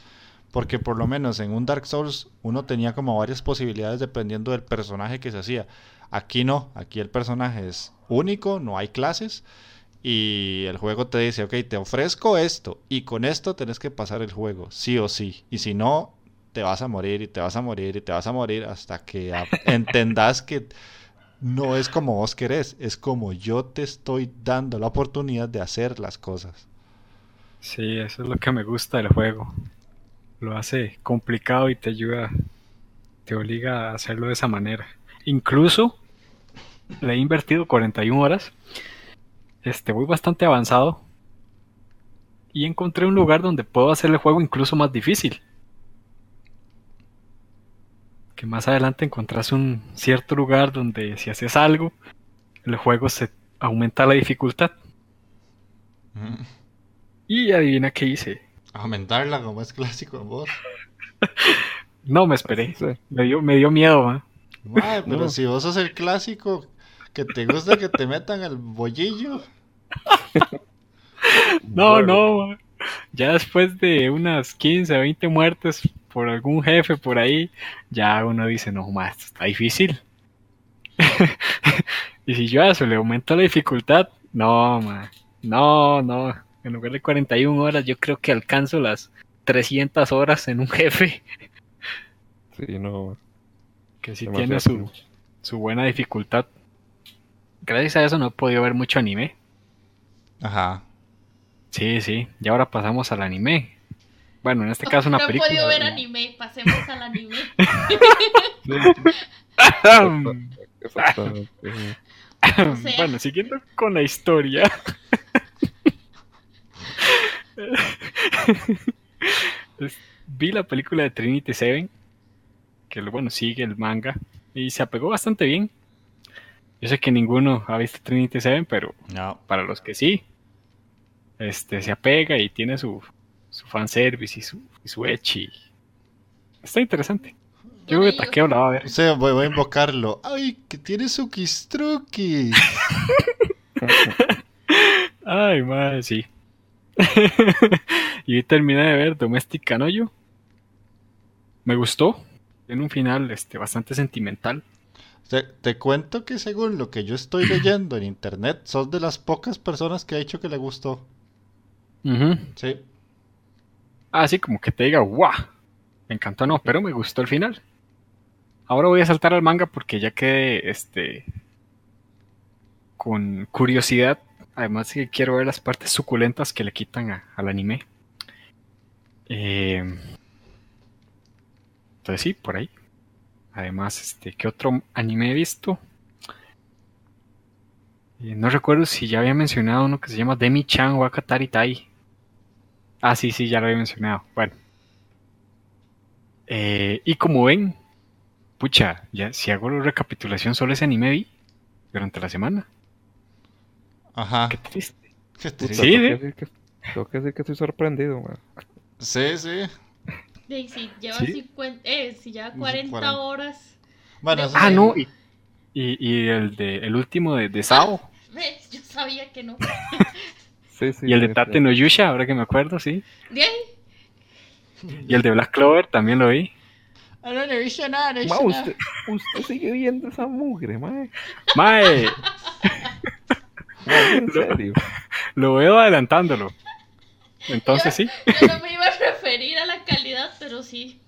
Porque por lo menos en un Dark Souls uno tenía como varias posibilidades dependiendo del personaje que se hacía. Aquí no, aquí el personaje es único, no hay clases. Y el juego te dice, ok, te ofrezco esto y con esto tenés que pasar el juego, sí o sí. Y si no, te vas a morir y te vas a morir y te vas a morir hasta que entendas que no es como vos querés, es como yo te estoy dando la oportunidad de hacer las cosas. Sí, eso es lo que me gusta del juego. Lo hace complicado y te ayuda, te obliga a hacerlo de esa manera. Incluso le he invertido 41 horas. Este, voy bastante avanzado. Y encontré un lugar donde puedo hacer el juego incluso más difícil. Que más adelante encontrás un cierto lugar donde si haces algo, el juego se aumenta la dificultad. Mm. Y adivina qué hice. Aumentarla como es clásico en vos. No me esperé. Me dio, me dio miedo, ¿eh? Pero No. si vos sos el clásico que te gusta que te metan el bollillo. No, no. Ya después de unas 15, 20 muertes por algún jefe por ahí, ya uno dice, no, esto está difícil. y si yo a eso le aumento la dificultad, no, ma, no, no. En lugar de 41 horas, yo creo que alcanzo las 300 horas en un jefe Sí, no. que sí demasiado tiene su, su buena dificultad. Gracias a eso no he podido ver mucho anime. Ajá. Sí, sí. Y ahora pasamos al anime. Bueno, en este caso una no película. he podido ver ¿no? anime, pasemos al anime. O sea. Bueno, siguiendo con la historia. Vi la película de Trinity Seven, que bueno, sigue el manga, y se apegó bastante bien. Yo sé que ninguno ha visto Trinity Seven, pero No. para los que sí, este se apega y tiene su, su fanservice y su, y su ecchi. Está interesante. Yo creo que Taqueo la va a ver. O sea, voy, voy a invocarlo. ¡Ay, que tiene su kistruki! Ay, madre, sí. y terminé de ver Domestic Canoyo. Me gustó. Tiene un final este, bastante sentimental. Te, te cuento que según lo que yo estoy leyendo en internet, sos de las pocas personas que ha dicho que le gustó. Sí. Así como que te diga, ¡guau! Me encantó, no, pero me gustó el final. Ahora voy a saltar al manga porque ya quedé este, con curiosidad. Además que quiero ver las partes suculentas que le quitan a- al anime. Eh, entonces sí, por ahí. Además, este, ¿qué otro anime he visto? Y no recuerdo si ya había mencionado uno que se llama Demi-chan Wakatari Tai. Ah, sí, sí, ya lo había mencionado. Bueno. Eh, y como ven, pucha, ya si hago la recapitulación solo ese anime vi durante la semana. Ajá. Qué triste. Qué Puta, triste. Sí, tengo, ¿eh? que decir que, tengo que decir que estoy sorprendido, man. Sí, sí. Y si lleva ¿Sí? 50, eh, si lleva 40, 40. horas. Bueno, Ah, no, y, y, y el, de, el último de, de Sao. ¿Ves? Yo sabía que no. Sí, sí. y el de Tate no Yusha, ahora que me acuerdo, sí. De ahí, Y el de Black Clover también lo vi. Ah, no, no he visto nada, no he Ma, visto nada. usted, usted sigue viendo esa mugre, mae. Mae, Mae, En serio. lo veo adelantándolo. Entonces sí. yo no me iba a referir a la calidad, pero sí.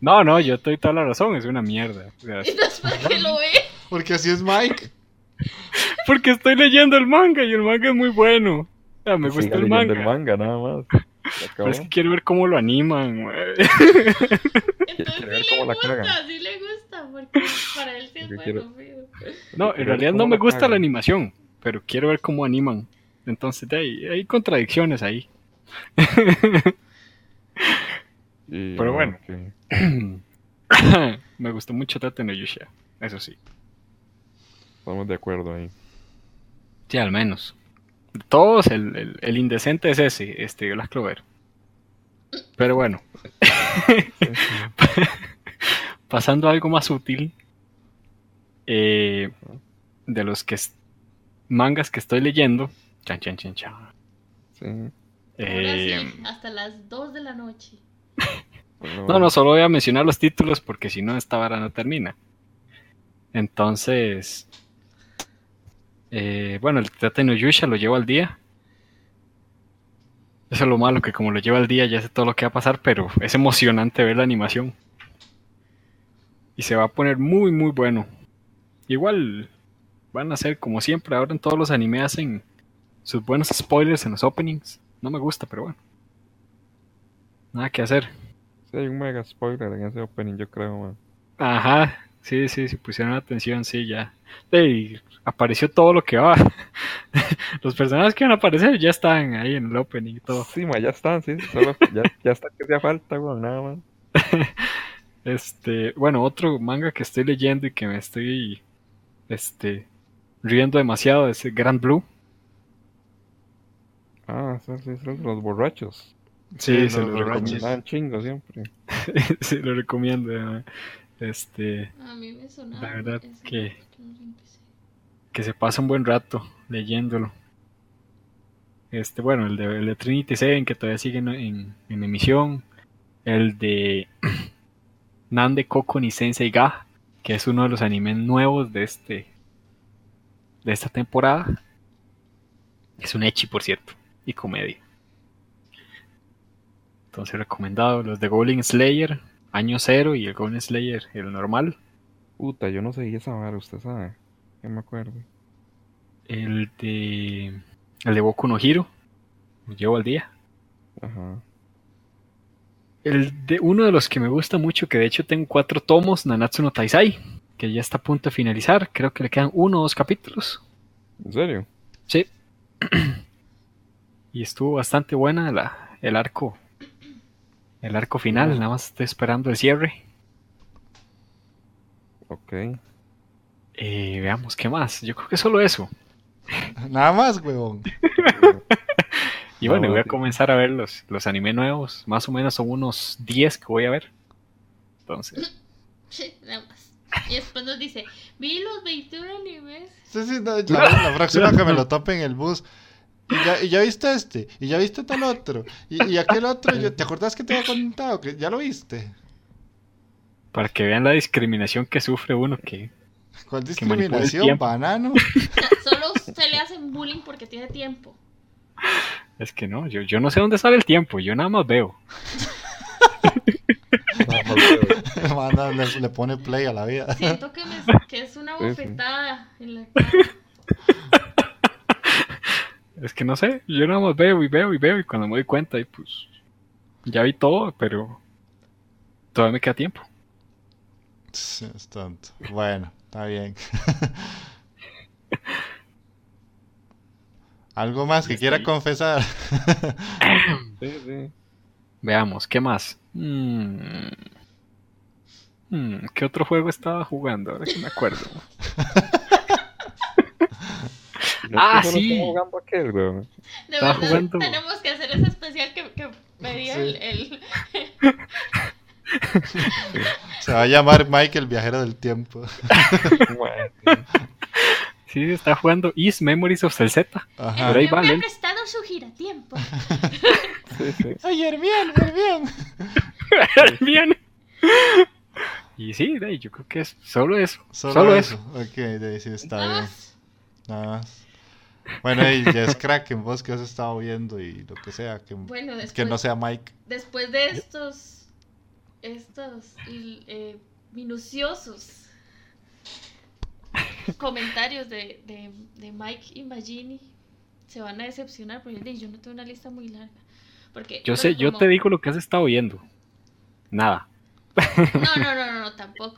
No, no, yo estoy toda la razón, es una mierda. O sea, Y después que lo ve. Porque así es Mike. porque estoy leyendo el manga y el manga es muy bueno. O sea, me gusta el manga. el manga, nada más. Pero es que quiero ver cómo lo animan. Entonces quiero ver sí le cómo la gusta, cagan. sí le gusta, porque para él sí es bueno, quiero-. No, en realidad cómo no me gusta la animación, pero quiero ver cómo animan. Entonces hay contradicciones ahí. Y, Pero bueno. me gustó mucho Tate no Yusha, eso sí. Estamos de acuerdo ahí. Sí, al menos. De todos, el, el- el indecente es ese, este Clover. Pero bueno, pasando a algo más útil, eh, de los que mangas que estoy leyendo, chan chan chan chan. Sí. Ahora eh, sí, hasta las 2 de la noche. No, no, solo voy a mencionar los títulos porque si no esta vara no termina. Entonces, eh, bueno, el Tate no Yusha lo llevo al día. Eso es lo malo, que como lo llevo al día ya sé todo lo que va a pasar, pero es emocionante ver la animación. Y se va a poner muy, muy bueno. Igual van a ser como siempre, ahora en todos los animes hacen sus buenos spoilers en los openings. No me gusta, pero bueno. Nada que hacer. Sí, hay un mega spoiler en ese opening, yo creo, man. Ajá, sí, sí, si pusieron atención, sí, ya. Sí, apareció todo lo que va. Los personajes que van a aparecer ya están ahí en el opening y todo. Sí, ma, ya están, sí. Solo, ya, ya está que hacía falta, weón, nada más. Este, bueno, otro manga que estoy leyendo y que me estoy, este, riendo demasiado es Grand Blue. Ah, sí, sí, son los borrachos. Sí, Sí, se los lo borrachos. recomiendo. Recomendaban chingo siempre. se lo recomiendo. eh. Este, A mí me sonaba. La verdad que- que se pasa un buen rato leyéndolo. Este, bueno, el de, el de Trinity Seven que todavía sigue en, en- en emisión. El de Nande Koko ni Sensei Ga, que es uno de los animes nuevos de este de esta temporada. Es un echi, por cierto, y comedia. Entonces recomendado los de Goblin Slayer, año cero y el Goblin Slayer, el normal. Puta, yo no seguí esa vara, usted sabe. Que me acuerdo. El de. El de Boku no Hiro. Lo llevo al día. Ajá. El de uno de los que me gusta mucho, que de hecho tengo cuatro tomos, Nanatsu no Taisai, que ya está a punto de finalizar. Creo que le quedan uno o dos capítulos. ¿En serio? Sí. y estuvo bastante buena la, el arco. El arco final, nada más estoy esperando el cierre. Ok. Eh, veamos qué más. Yo creo que solo eso. Nada más, huevón. Y bueno, No, voy a comenzar a ver los, los anime nuevos. Más o menos son unos 10 que voy a ver. Entonces. Nada más. Y después nos dice, vi los 21 animes. Sí, sí, no, la, la próxima que me lo tope en el bus. Y ya, y ya viste este, y ya viste tal otro, y, y aquel otro, yo- ¿te acordás que te había contado? Que ya lo viste. Para que vean la discriminación que sufre uno que ¿Cuál discriminación, banano? Solo se le hacen bullying porque tiene tiempo. es que no, yo, yo no sé dónde sale el tiempo, yo nada más veo. Manda, le, le pone play a la vida. Siento que, me, que es una bofetada en la cara. Es que no sé, yo nada más veo y veo y veo y cuando me doy cuenta y pues ya vi todo, pero todavía me queda tiempo. Sí, es tonto. Bueno, está bien. ¿Algo más que Y quiera confesar? Sí, sí. Veamos, ¿qué más? Mm. Mm, ¿Qué otro juego estaba jugando? Ahora que me acuerdo. No Ah, sí. jugando aquel, weón. De verdad, jugando- tenemos que hacer ese especial que, que pedía Sí. el, el- Se va a llamar Mike el viajero del tiempo. Sí, está jugando Is Memories of Celzeta. Ajá. Por ahí va, me prestado su giratiempo. Sí, sí. Ay, Hermión, Hermión. Bien. Y sí, de ahí, yo creo que es solo eso. Solo, Solo eso. eso. Ok, de ahí sí está Nada bien. más. Nada más. Bueno, y ya es Kraken, vos que has estado viendo y lo que sea, que, Bueno, después, que no sea Mike. después de estos, estos eh, minuciosos comentarios de, de, de Mike y Magini, se van a decepcionar porque yo no tengo una lista muy larga. Porque, Yo sé, yo te digo lo que has estado viendo. Nada. No, no, no, no, no, tampoco.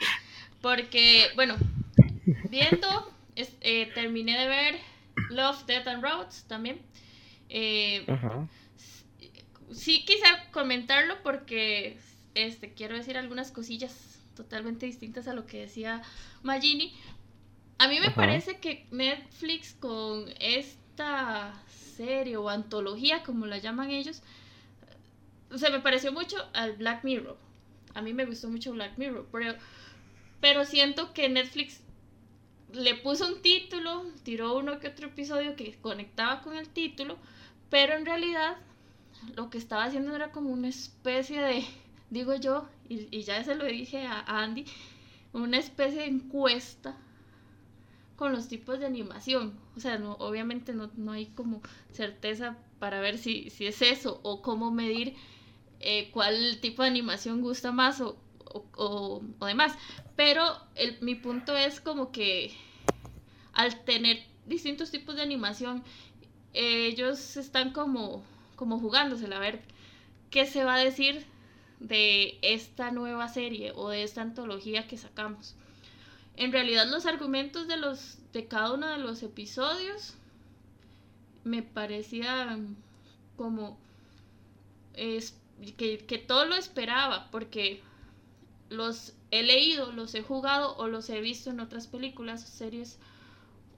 Porque, bueno, viendo, es- eh, terminé de ver Love, Death and Robots también. Eh, Ajá. sí quise comentarlo porque este, quiero decir algunas cosillas totalmente distintas a lo que decía Magini. A mí me Ajá. parece que Netflix con esta serie o antología, como la llaman ellos, se me pareció mucho al Black Mirror. A mí me gustó mucho Black Mirror, pero, pero siento que Netflix le puso un título, tiró uno que otro episodio que conectaba con el título, pero en realidad lo que estaba haciendo era como una especie de, digo yo, y, ya se lo dije a, a Andy, una especie de encuesta con los tipos de animación. O sea, no, obviamente no, no hay como certeza para ver si, si es eso o cómo medir eh, cuál tipo de animación gusta más o, o, o- demás. Pero mi punto es como que al tener distintos tipos de animación, ellos están como, como jugándosela a ver qué se va a decir de esta nueva serie o de esta antología que sacamos. En realidad los argumentos de los de cada uno de los episodios me parecían como es, que, que todo lo esperaba porque los he leído, los he jugado o los he visto en otras películas, series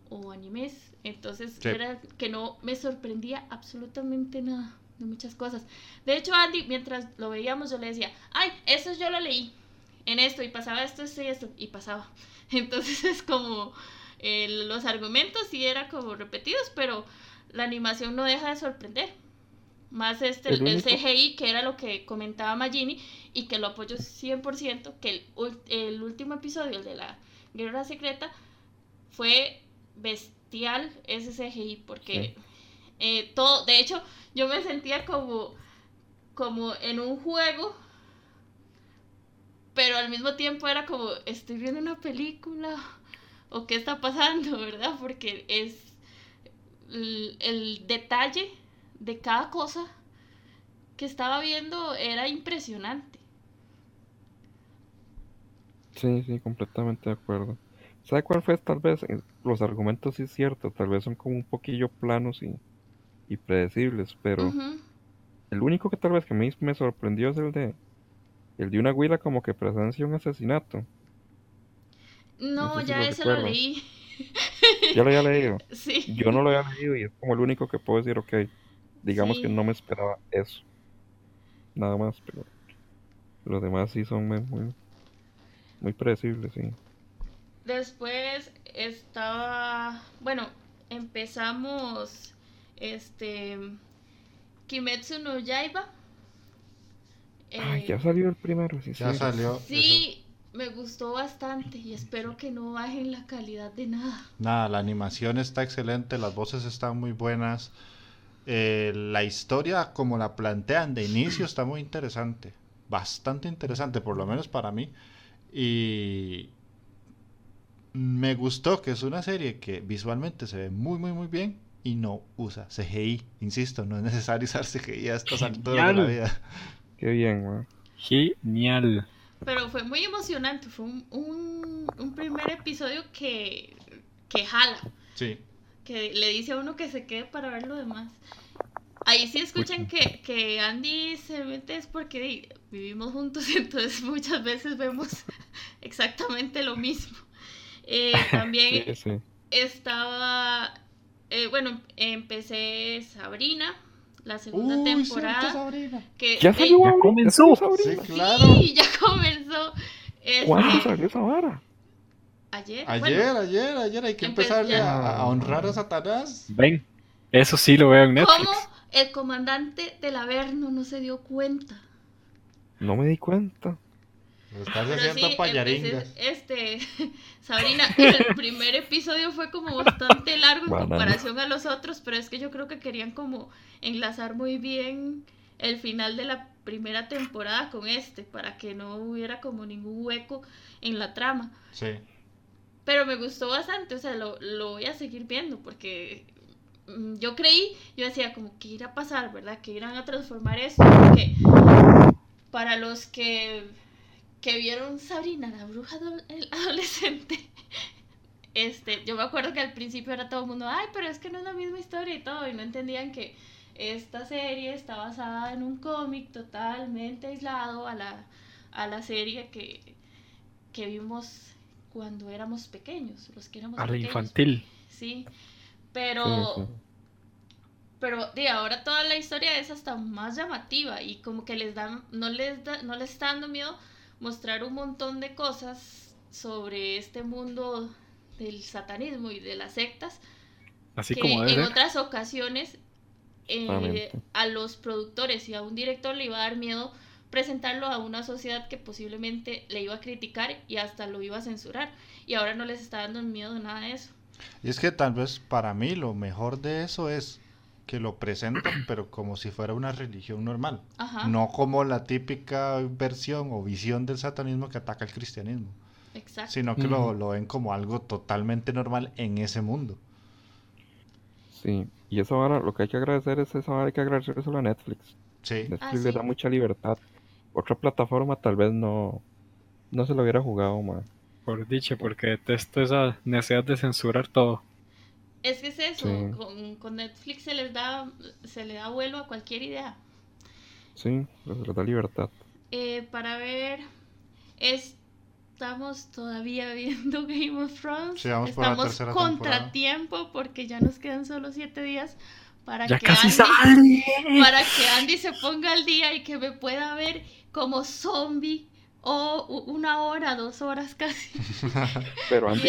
o animes. Entonces Sí. era que no me sorprendía absolutamente nada de muchas cosas. De hecho, Andy, mientras lo veíamos, yo le decía, ay, eso yo lo leí en esto y pasaba esto, esto y esto y pasaba. Entonces es como eh, los argumentos sí eran como repetidos, pero la animación no deja de sorprender. Más este, el, CGI, que era lo que comentaba Magini, y que lo apoyo 100%, que el, el último episodio, el de la Guerra Secreta, fue bestial ese CGI, porque eh, todo, de hecho, yo me sentía como, como en un juego, pero al mismo tiempo era como, estoy viendo una película, o qué está pasando, ¿verdad? Porque es el, el detalle de cada cosa que estaba viendo era impresionante. Sí, sí, completamente de acuerdo. ¿Sabe cuál fue? Tal vez eh, los argumentos sí es cierto, tal vez son como un poquillo planos y, y predecibles, pero el único que tal vez que me, me sorprendió es el de el de una huila como que presencia un asesinato. No, sé si ya ese lo leí. Ya lo había leído. Sí. Yo no lo había leído y es como el único que puedo decir, ok, digamos Sí. que no me esperaba eso. Nada más, pero los demás sí son muy, muy, predecibles, sí. Después estaba, bueno, empezamos este Kimetsu no Yaiba. Ay, Eh, ya salió el primero, sí, Ya sí. salió. Sí, me gustó bastante y espero que no bajen la calidad de nada. Nada, la animación está excelente, las voces están muy buenas. Eh, la historia, como la plantean de inicio, está muy interesante. Bastante interesante, por lo menos para mí. Y me gustó que es una serie que visualmente se ve muy, muy, muy bien y no usa CGI. Insisto, no es necesario usar CGI a estas alturas de la vida. Qué bien, weón. Genial. Pero fue muy emocionante, fue un, un, un primer episodio que, que jala, Sí. Que le dice a uno que se quede para ver lo demás. Ahí sí escuchan que, que Andy se mete es porque vivimos juntos, entonces muchas veces vemos exactamente lo mismo. Eh, también Sí, sí. estaba, eh, bueno, empecé Sabrina, la segunda Uy, temporada. Sabrina. Que, Ya eh, salió. ya ahora, comenzó. Sí, Sabrina. claro. Sí, ya comenzó. Este, ¿Cuándo salió esa vara? Ayer. Ayer, bueno, ayer, ayer, hay que empezarle a, a honrar a Satanás. Ven, eso sí lo veo en Netflix. ¿Cómo el comandante del Averno no se dio cuenta? No me di cuenta. Estás Pero haciendo sí, payaringas. empecé, este, Sabrina, el primer episodio fue como bastante largo en Banana. comparación a los otros, pero es que yo creo que querían como enlazar muy bien el final de la primera temporada con este, para que no hubiera como ningún hueco en la trama. Sí. Pero me gustó bastante, o sea, lo, lo voy a seguir viendo porque mm, yo creí, yo decía como que irá a pasar, ¿verdad? Que irán a transformar esto, porque para los que, que vieron Sabrina, la bruja adolescente, este, yo me acuerdo que al principio era todo el mundo, ay, pero es que no es la misma historia y todo, y no entendían que esta serie está basada en un cómic totalmente aislado a la, a la serie que, que vimos cuando éramos pequeños, los que éramos A pequeños. infantil. Sí, pero, Sí, sí. pero de ahora toda la historia es hasta más llamativa y como que les dan, no les da, no les está dando miedo mostrar un montón de cosas sobre este mundo del satanismo y de las sectas Así que como en ser. otras ocasiones eh, a los productores y a un director le iba a dar miedo presentarlo a una sociedad que posiblemente le iba a criticar y hasta lo iba a censurar. Y ahora no les está dando miedo nada de eso. Y es que tal vez para mí lo mejor de eso es que lo presentan, pero como si fuera una religión normal. Ajá. No como la típica versión o visión del satanismo que ataca al cristianismo, Exacto. sino que lo, lo ven como algo totalmente normal en ese mundo. Sí. Y esa vara, lo que hay que agradecer es esa vara, hay que agradecer a Netflix. Sí, Netflix Ah, le da mucha libertad. Otra plataforma tal vez no, no se lo hubiera jugado, man. Por dicho, porque detesto esa necesidad de censurar todo. Es que es eso, Sí. con, con Netflix se les da, se le da vuelo a cualquier idea. Sí, les les da libertad. Eh, para ver, estamos todavía viendo Game of Thrones. Sí, vamos por la estamos tercera contratiempo porque ya nos quedan solo siete días para ¡Ya que casi Andy, sale! para que Andy se ponga al día y que me pueda ver como zombie o una hora, dos horas casi. Pero. Andy,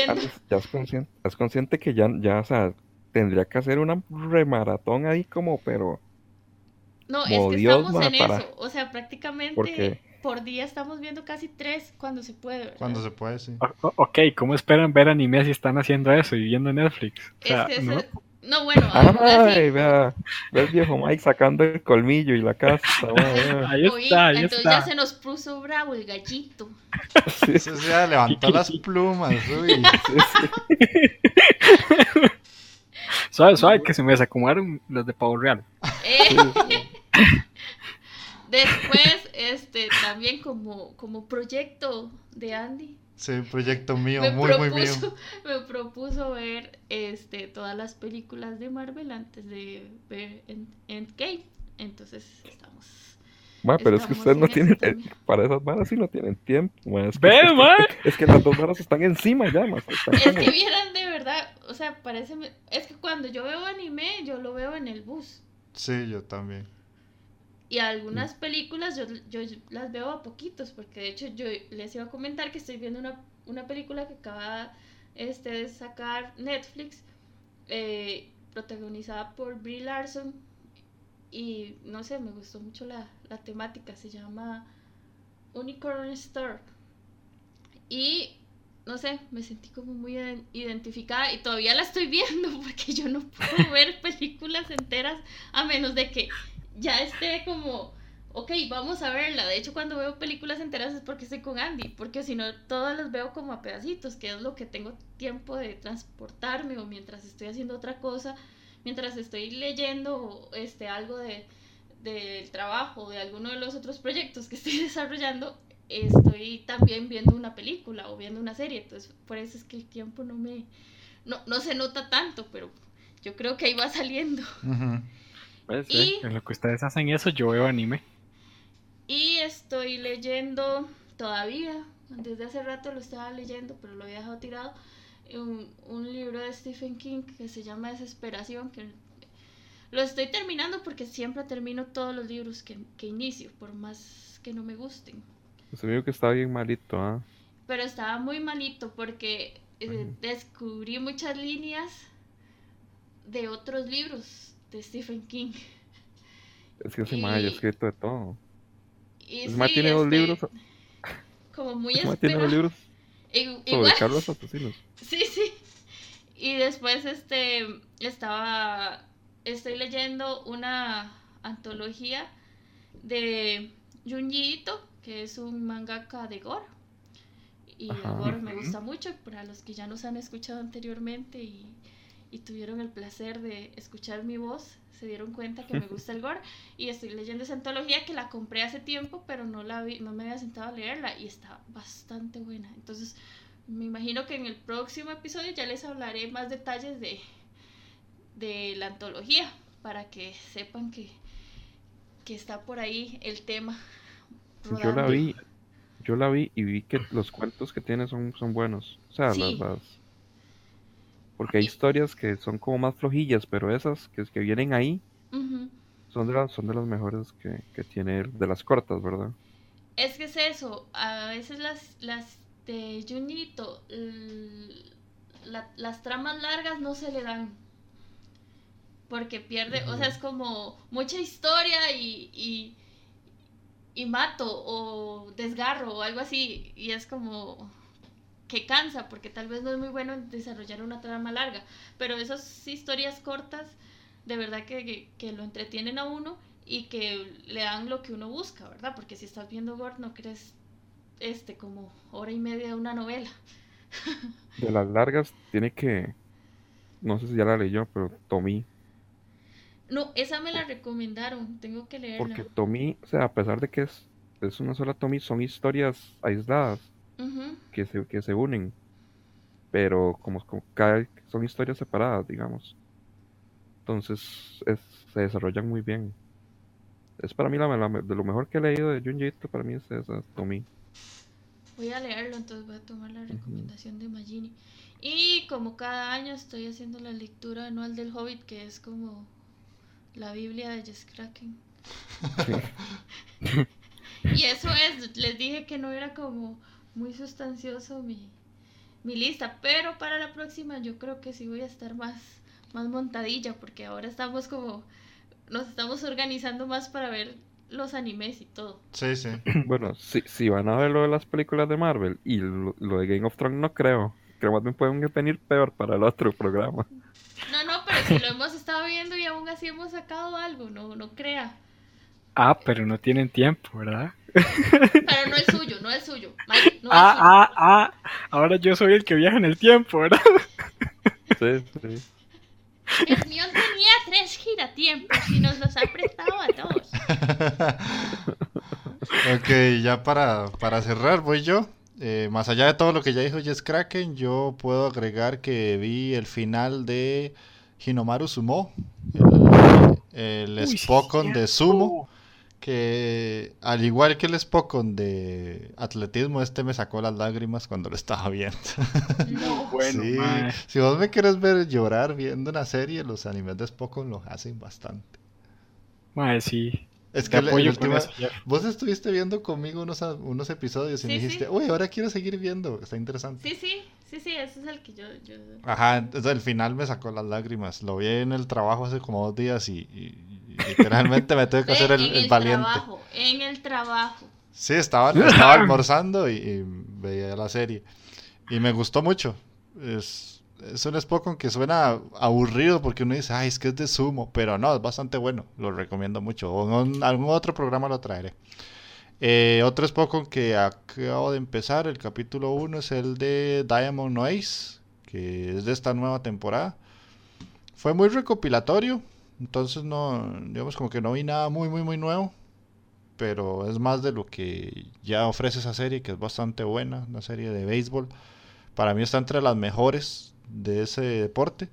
ya es consciente, es consciente que ya, ya, o sea, tendría que hacer una remaratón ahí como, pero No, Como es que Dios, estamos en para- eso. O sea, prácticamente Porque- por día estamos viendo casi tres cuando se puede. ¿verdad? cuando se puede, sí. O- ok, ¿cómo esperan ver anime si están haciendo eso y viendo Netflix? O Es sea, que ese- no. No, bueno, Ay, vea, ve el viejo Mike sacando el colmillo y la casa, vea. Ahí Oí, está, ahí entonces ya se nos puso bravo el gallito. Sí, Sí, sí, ya levantó las plumas, uy. sí, sí. Suave, suave, que se me desacomodaron los de Pavo Real. Eh, Después, este, también como, como proyecto de Andy, Sí, proyecto mío, me, muy, muy mío. propuso, me propuso ver este, todas las películas de Marvel antes de ver End- Endgame. Entonces, estamos... Ma, pero es que ustedes no en tienen, eh, para esas varas sí no tienen tiempo, ma, es que, ¡Ve, es que- ma! es que las dos varas están encima ya, ma, están Es como- que vieran de verdad, o sea, parece... Es que cuando yo veo anime, yo lo veo en el bus. Sí, yo también. Y algunas películas yo, yo las veo a poquitos, porque de hecho yo les iba a comentar que estoy viendo una, una película que acaba este, de sacar Netflix, eh, protagonizada por Brie Larson. Y no sé, me gustó mucho la, la temática, se llama Unicorn Store. Y no sé, me sentí como muy iden- identificada y todavía la estoy viendo porque yo no puedo ver películas enteras a menos de que ya esté como, ok, vamos a verla. De hecho, cuando veo películas enteras es porque estoy con Andy, porque si no, todas las veo como a pedacitos, que es lo que tengo tiempo de transportarme o mientras estoy haciendo otra cosa, mientras estoy leyendo este, algo de del trabajo, de alguno de los otros proyectos que estoy desarrollando, estoy también viendo una película o viendo una serie. Entonces, por eso es que el tiempo no me, no, no se nota tanto, pero yo creo que ahí va saliendo. Puede ser. Y, En lo que ustedes hacen eso, yo veo anime. y estoy leyendo todavía, desde hace rato lo estaba leyendo, pero lo había dejado tirado, un, un libro de Stephen King que se llama Desesperación, que lo estoy terminando porque siempre termino todos los libros que, que inicio, por más que no me gusten. Se vio que está bien malito, ¿ah? Pero estaba muy malito porque eh, descubrí muchas líneas de otros libros de Stephen King. Es que ese mae ha Y- escrito de todo. Y sí, tiene dos este, libros Como muy mae tiene dos libros sobre Carlos Asesinos. sí, sí. Y después este estaba estoy leyendo una antología de Junji Ito, que es un mangaka de gore. Y el gore me gusta mucho para los que ya nos han escuchado anteriormente y, y tuvieron el placer de escuchar mi voz, se dieron cuenta que me gusta el gore y estoy leyendo esa antología que la compré hace tiempo, pero no la vi, no me había sentado a leerla y está bastante buena. Entonces, me imagino que en el próximo episodio ya les hablaré más detalles de, de la antología para que sepan que, que está por ahí el tema. Yo la vi, yo la vi y vi que los cuentos que tiene son, son buenos. O sea, Sí. las, las- Porque hay historias que son como más flojillas, pero esas que, que vienen ahí son de las, son de las mejores que, que tiene, él, de las cortas, ¿verdad? Es que es eso, a veces las, las de Junito, la- las tramas largas no se le dan. Porque pierde, o sea, es como mucha historia y, y, y mato o desgarro o algo así. Y es como que cansa, porque tal vez no es muy bueno desarrollar una trama larga. Pero esas historias cortas, de verdad que, que, que lo entretienen a uno y que le dan lo que uno busca, ¿verdad? Porque si estás viendo Gore no crees este como hora y media de una novela. De las largas tiene que... No sé si ya la leyó, pero Tommy. No, esa me la recomendaron, tengo que leerla. Porque Tommy, o sea, a pesar de que es, es una sola Tommy, son historias aisladas Que se, que se unen. Pero como, como cada, son historias separadas, digamos. Entonces es- se desarrollan muy bien. Es para mí la, la- de lo mejor que he leído de Junji Ito, para mí es esa, Tommy. Voy a leerlo, entonces voy a tomar la recomendación de Magini. Y como cada año estoy haciendo la lectura anual del Hobbit, que es como la Biblia de Jess Kraken. y eso es, les dije que no era como muy sustancioso mi, mi lista, pero para la próxima yo creo que sí voy a estar más, más montadilla, porque ahora estamos como, nos estamos organizando más para ver los animes y todo. Sí, sí. Bueno, si, si van a ver lo de las películas de Marvel y lo, lo de Game of Thrones, no creo. Creo más bien pueden venir peor para el otro programa. No, no, pero si lo hemos estado viendo y aún así hemos sacado algo, no, no crea. Ah, pero no tienen tiempo, ¿verdad? Pero no es suyo, no es suyo. Mike, no Ah, es suyo. ah, ah. Ahora yo soy el que viaja en el tiempo, ¿verdad? Sí, sí. El mío tenía tres giratiempos y nos los ha prestado a todos. Ok, ya para, para cerrar voy yo. Eh, más allá de todo lo que ya dijo Jess Kraken, yo puedo agregar que vi el final de Hinomaru Sumo, el, el Uy, Spokon de. Sumo, que al igual que el Spokon de atletismo, este me sacó las lágrimas cuando lo estaba viendo. No. Bueno, Sí, si vos me quieres ver llorar viendo una serie, los animes de Spokon lo hacen bastante. Mae, sí. Es Te que el- el apoyo con último- eso, Jeff. Vos estuviste viendo conmigo unos, unos episodios y me dijiste, sí. uy, ahora quiero seguir viendo, está interesante. Sí, sí, sí, sí, ese es el que yo... yo... Ajá, entonces el final me sacó las lágrimas. Lo vi en el trabajo hace como dos días y literalmente me tuve que hacer el, en el el valiente. trabajo, en el trabajo. Sí, estaba, estaba almorzando y, y veía la serie. Y me gustó mucho. Es, es un Spokon que suena aburrido porque uno dice, ay, es que es de sumo. Pero no, es bastante bueno. Lo recomiendo mucho. O en algún otro programa lo traeré. Eh, otro Spokon que acabo de empezar, el capítulo 1, es el de Diamond Noise, que es de esta nueva temporada. Fue muy recopilatorio, entonces no, digamos como que no vi nada muy, muy, muy nuevo pero es más de lo que ya ofrece esa serie, que es bastante buena, una serie de béisbol. Para mí está entre las mejores de ese deporte.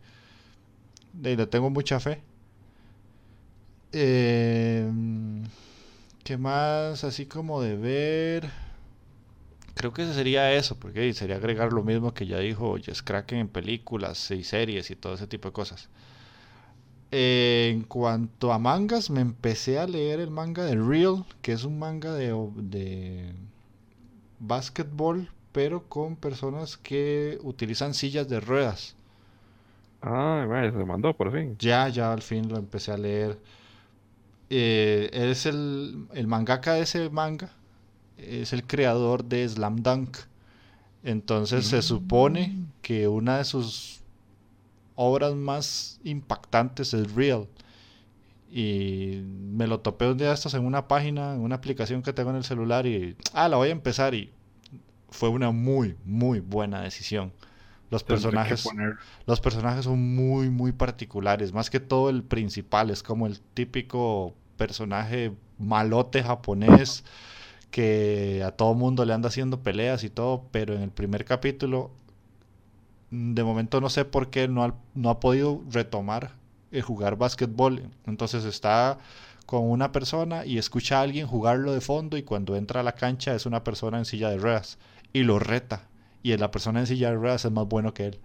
de- le tengo mucha fe. Eh, ¿qué más? Así como de ver. Creo que sería eso, porque sería agregar lo mismo que ya dijo Jess Kraken en películas y series y todo ese tipo de cosas. Eh, en cuanto a mangas, me empecé a leer el manga de Real, que es un manga de, de básquetbol, pero con personas que utilizan sillas de ruedas. Ah, mae, se mandó por fin. Ya, ya al fin lo empecé a leer. Eh, es el, el mangaka de ese manga, es el creador de Slam Dunk. Entonces se supone que una de sus obras más impactantes es Real. Y me lo topé un día de estos en una página, en una aplicación que tengo en el celular y, ah, la voy a empezar y fue una muy, muy buena decisión. Los personajes... Los personajes son muy, muy particulares. Más que todo el principal es como el típico personaje malote japonés que a todo mundo le anda haciendo peleas y todo, pero en el primer capítulo, de momento no sé por qué no ha, no ha podido retomar el jugar básquetbol. Entonces está con una persona y escucha a alguien jugarlo de fondo y cuando entra a la cancha es una persona en silla de ruedas y lo reta. Y la persona en silla de ruedas es más bueno que él.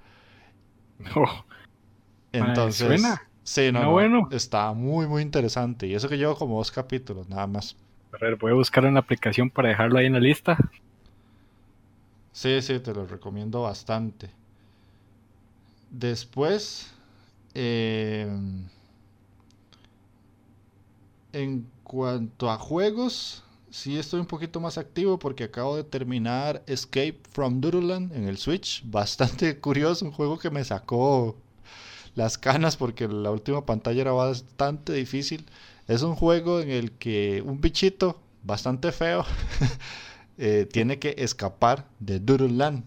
Oh, Entonces, suena. sí, no, Suena no, bueno. está muy, muy interesante. Y eso que llevo como dos capítulos, nada más. a ver, voy a buscar una aplicación para dejarlo ahí en la lista. Sí, sí, te lo recomiendo bastante. Después, eh, en cuanto a juegos, sí estoy un poquito más activo porque acabo de terminar Escape from Doodleland en el Switch. Bastante curioso, un juego que me sacó las canas porque la última pantalla era bastante difícil. Es un juego en el que un bichito bastante feo eh, tiene que escapar de Doodleland.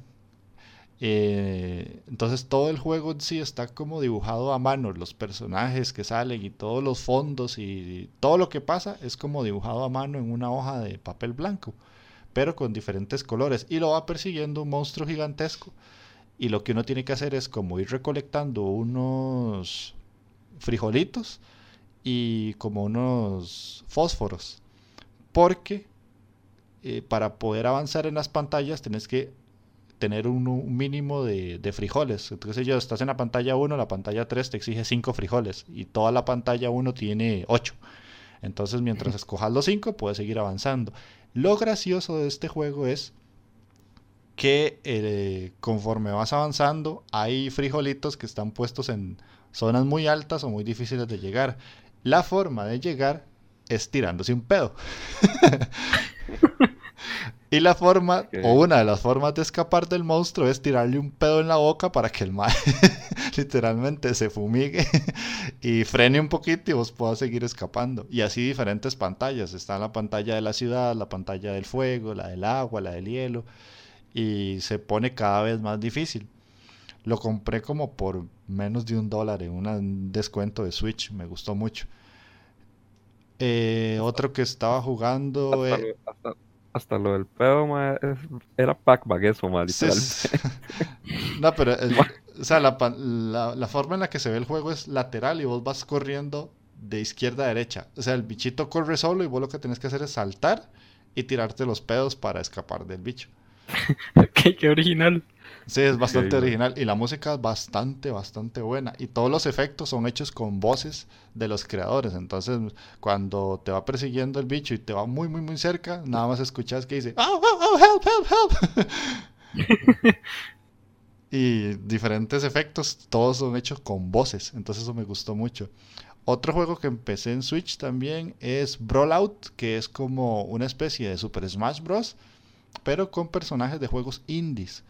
Eh, entonces todo el juego en sí está como dibujado a mano, los personajes que salen y todos los fondos y todo lo que pasa es como dibujado a mano en una hoja de papel blanco, pero con diferentes colores. Y lo va persiguiendo un monstruo gigantesco. Y lo que uno tiene que hacer es como ir recolectando unos frijolitos y como unos fósforos. Porque eh, para poder avanzar en las pantallas tenés que tener un, un mínimo de, de frijoles. Entonces yo, estás en la pantalla 1, la pantalla 3 te exige 5 frijoles y toda la pantalla 1 tiene 8. Entonces mientras escojas los 5 puedes seguir avanzando. Lo gracioso de este juego es que eh, conforme vas avanzando hay frijolitos que están puestos en zonas muy altas o muy difíciles de llegar. La forma de llegar es tirándose un pedo. y la forma, o una de las formas de escapar del monstruo es tirarle un pedo en la boca para que el mal literalmente se fumigue y frene un poquito y vos puedas seguir escapando. Y así diferentes pantallas. Está la pantalla de la ciudad, la pantalla del fuego, la del agua, la del hielo. Y se pone cada vez más difícil. Lo compré como por menos de un dólar en un descuento de Switch. Me gustó mucho. Eh, otro que estaba jugando. Hasta, eh, hasta, hasta lo del pedo, era pac-bag eso, Sí, sí. No, pero el- o sea, la, la- la forma en la que se ve el juego es lateral y vos vas corriendo de izquierda a derecha. O sea, el bichito corre solo y vos lo que tenés que hacer es saltar y tirarte los pedos para escapar del bicho. qué, qué original. Sí, es bastante original y la música es bastante, bastante buena. Y todos los efectos son hechos con voces de los creadores. Entonces, cuando te va persiguiendo el bicho y te va muy, muy, muy cerca, nada más escuchas que dice, ¡Oh, oh, oh, help, help, help! y diferentes efectos, todos son hechos con voces. Entonces, eso me gustó mucho. Otro juego que empecé en Switch también es Brawlout, que es como una especie de Super Smash Bros. pero con personajes de juegos indies.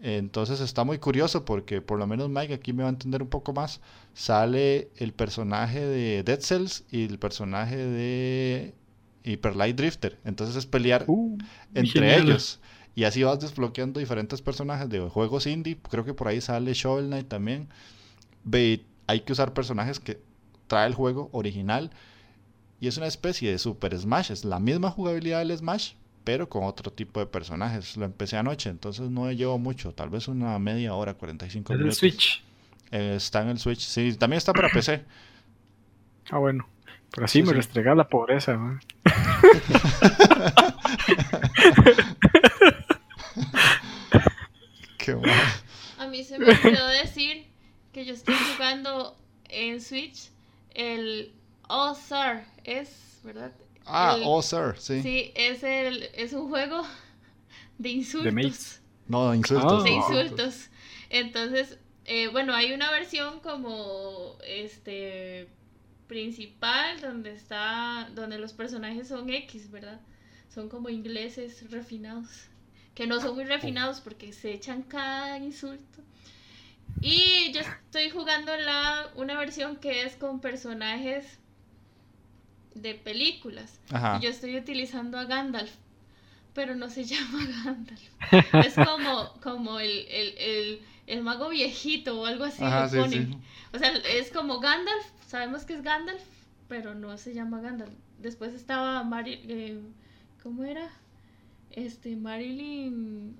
Entonces está muy curioso porque por lo menos Mike aquí me va a entender un poco más. Sale el personaje de Dead Cells y el personaje de Hyper Light Drifter. Entonces es pelear Uh, entre genial. ellos. Y así vas desbloqueando diferentes personajes de juegos indie. Creo que por ahí sale Shovel Knight también. Ve, hay que usar personajes que trae el juego original. Y es una especie de Super Smash. Es la misma jugabilidad del Smash, pero con otro tipo de personajes. Lo empecé anoche, entonces no llevo mucho. Tal vez una media hora, 45 Es el minutos. Switch. Eh, está en el Switch. Sí, también está para PC. Ah, bueno. Pero así Sí, me sí. restregar la pobreza, man. Qué mal. A mí se me olvidó decir que yo estoy jugando en Switch el All Star, es, ¿verdad? Ah, El- oh, sir, sí. Sí, es, el, es un juego de insultos. No, insultos. de Ah. insultos. Entonces, eh, bueno, hay una versión como este principal donde está donde los personajes son X, ¿verdad? Son como ingleses refinados, que no son muy refinados porque se echan cada insulto. Y yo estoy jugando la una versión que es con personajes de películas. Ajá. Y yo estoy utilizando a Gandalf, pero no se llama Gandalf. Es como, como el, el, el, el mago viejito o algo así Ajá, sí. O sea, es como Gandalf, sabemos que es Gandalf, pero no se llama Gandalf. Después estaba Mari eh, ¿cómo era? Este, Marilyn...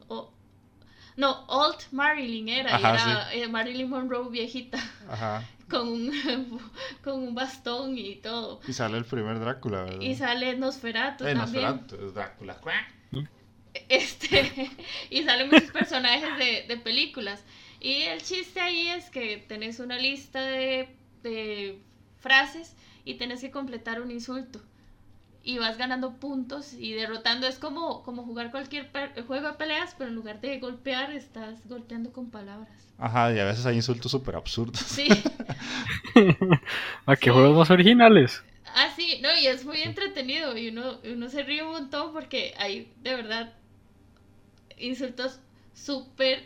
no, Old Marilyn era, Ajá, era eh, Marilyn Monroe viejita, Ajá. Con un, con un bastón y todo. Y sale el primer Drácula, ¿verdad? Y sale Nosferatu Eh, también. Nosferatu, Drácula. Este, y salen muchos personajes de, de películas. Y el chiste ahí es que tenés una lista de, de frases y tenés que completar un insulto. Y vas ganando puntos y derrotando. Es como, como jugar cualquier juego de peleas, pero en lugar de golpear, estás golpeando con palabras. Ajá, y a veces hay insultos súper absurdos. Sí, Ah, qué Sí. juegos más originales. ah, sí, no, y es muy entretenido. Y uno, uno se ríe un montón porque hay de verdad insultos súper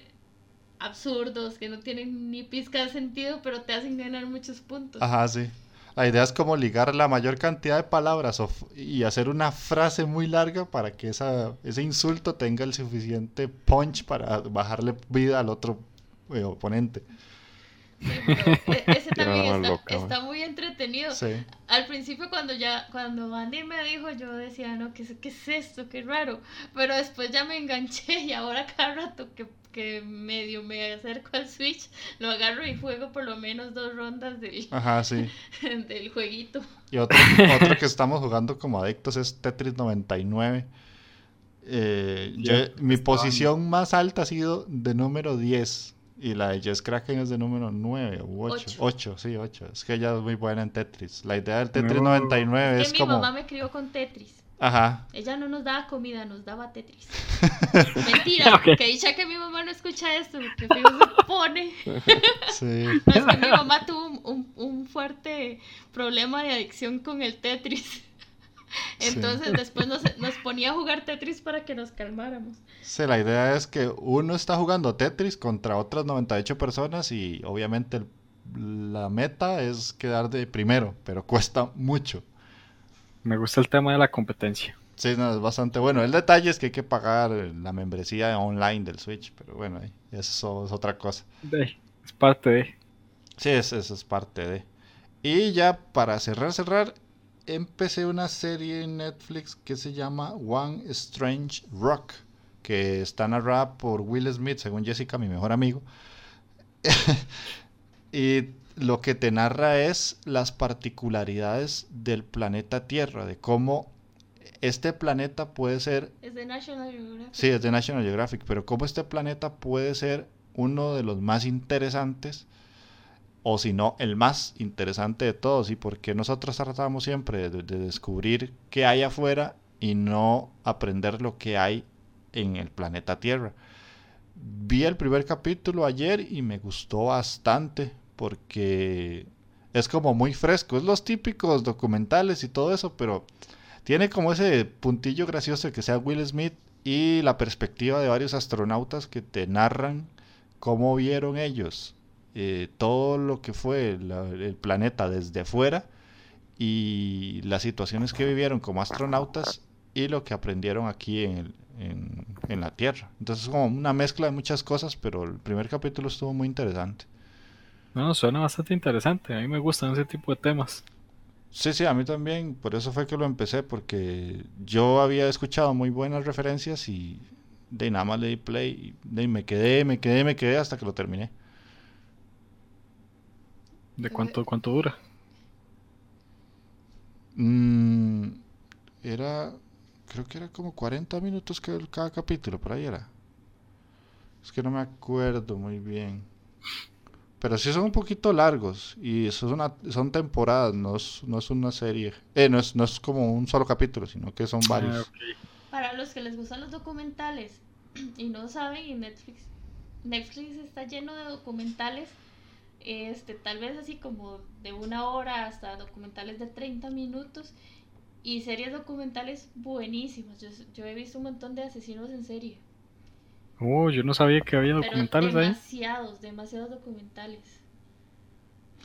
absurdos que no tienen ni pizca de sentido, pero te hacen ganar muchos puntos. Ajá, sí. La idea es como ligar la mayor cantidad de palabras y hacer una frase muy larga para que esa, ese insulto tenga el suficiente punch para bajarle vida al otro eh, oponente. Sí, pero e- ese también está, loca, está muy entretenido. Sí. Al principio cuando ya, cuando Andy me dijo, yo decía, no, ¿qué, es- qué es esto? Qué raro. Pero después ya me enganché y ahora cada rato que, que medio me acerco al Switch, lo agarro y juego por lo menos dos rondas del, Ajá, sí. del jueguito. Y otro, otro que estamos jugando como adictos es Tetris 99. Eh, yo- Ya, mi posición más alta ha sido de número 10. Y la de Jess Kraken es de número 9 u 8. Ocho. 8, sí, 8. Es que ella es muy buena en Tetris. La idea del Tetris No. 99 Es es que mi como... mamá me crió con Tetris. Ajá. Ella no nos daba comida, nos daba Tetris. Mentira, que dicha que mi mamá no escucha esto, porque se pone. Sí. No, es que mi mamá tuvo un, un- un fuerte problema de adicción con el Tetris. Entonces después nos, nos ponía a jugar Tetris para que nos calmáramos. Sí, la idea es que uno está jugando Tetris contra otras 98 personas y obviamente el- la meta es quedar de primero, pero cuesta mucho. Me gusta el tema de la competencia. Sí, no, es bastante bueno. El detalle es que hay que pagar la membresía online del Switch, pero bueno, eso es otra cosa. De- es parte de. Sí, es- eso es parte de. Y ya para cerrar, cerrar, empecé una serie en Netflix que se llama One Strange Rock, que está narrada por Will Smith, según Jessica, mi mejor amigo. y lo que te narra es las particularidades del planeta Tierra, de cómo este planeta puede ser Es de National Geographic. Sí, es de National Geographic, pero cómo este planeta puede ser uno de los más interesantes, o si no, el más interesante de todos, y por qué nosotros tratamos siempre de, de descubrir qué hay afuera y no aprender lo que hay en el planeta Tierra. Vi el primer capítulo ayer y me gustó bastante porque es como muy fresco, es los típicos documentales y todo eso, pero tiene como ese puntillo gracioso de que sea Will Smith y la perspectiva de varios astronautas que te narran cómo vieron ellos eh, todo lo que fue la- el planeta desde afuera y las situaciones que vivieron como astronautas y lo que aprendieron aquí en, el- en, en la Tierra. Entonces es como una mezcla de muchas cosas, pero el primer capítulo estuvo muy interesante. No, suena bastante interesante. A mí me gustan ese tipo de temas. Sí, sí, a mí también, por eso fue que lo empecé, porque yo había escuchado muy buenas referencias y de nada más le di play y de me quedé, me quedé, me quedé hasta que lo terminé. ¿De cuánto, cuánto dura? Mm, era, creo que era como 40 minutos que cada capítulo, por ahí era. Es que no me acuerdo muy bien. Pero sí son un poquito largos y eso es una, son temporadas, no es, no es una serie. Eh, no es, no es como un solo capítulo, sino que son Ah, varios. Para los que les gustan los documentales y no saben, y Netflix, Netflix está lleno de documentales, este, tal vez así como de una hora hasta documentales de 30 minutos y series documentales buenísimas. Yo, yo he visto un montón de asesinos en serie, Oh, yo no sabía que había pero documentales ahí. demasiados, demasiados documentales.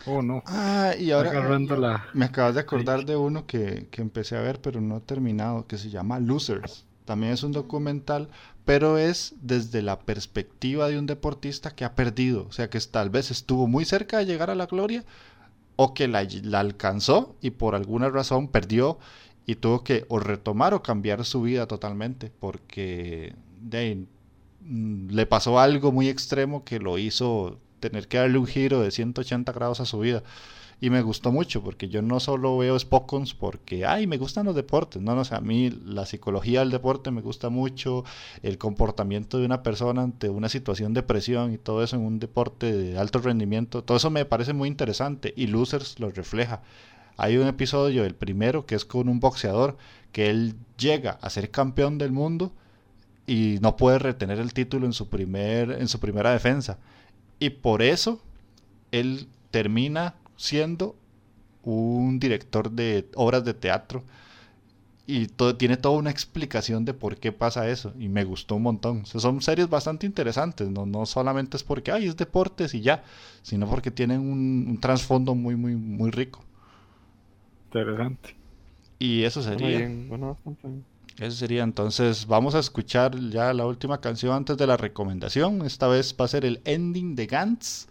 Oh, no. Ah, y ahora Agarrando la... me acabas de acordar de uno que, que empecé a ver, pero no he terminado, que se llama Losers. También es un documental, pero es desde la perspectiva de un deportista que ha perdido. O sea, que tal vez estuvo muy cerca de llegar a la gloria o que la, la alcanzó y por alguna razón perdió y tuvo que o retomar o cambiar su vida totalmente porque de mm, le pasó algo muy extremo que lo hizo tener que darle un giro de 180 grados a su vida. Y me gustó mucho porque yo no solo veo Spokons porque, ay, me gustan los deportes. No, no, o a mí la psicología del deporte me gusta mucho, el comportamiento de una persona ante una situación de presión y todo eso en un deporte de alto rendimiento. Todo eso me parece muy interesante y Losers lo refleja. Hay un episodio, el primero, que es con un boxeador, que él llega a ser campeón del mundo y no puede retener el título en su, primer, en su primera defensa. Y por eso él termina siendo un director de obras de teatro y todo, tiene toda una explicación de por qué pasa eso y me gustó un montón. O sea, son series bastante interesantes, no, no solamente es porque ay, es deportes y ya, sino porque tienen un, un trasfondo muy, muy, muy rico. Interesante. Y eso sería. bien, bien. Eso sería entonces, vamos a escuchar ya la última canción antes de la recomendación. Esta vez va a ser el ending de Gantz.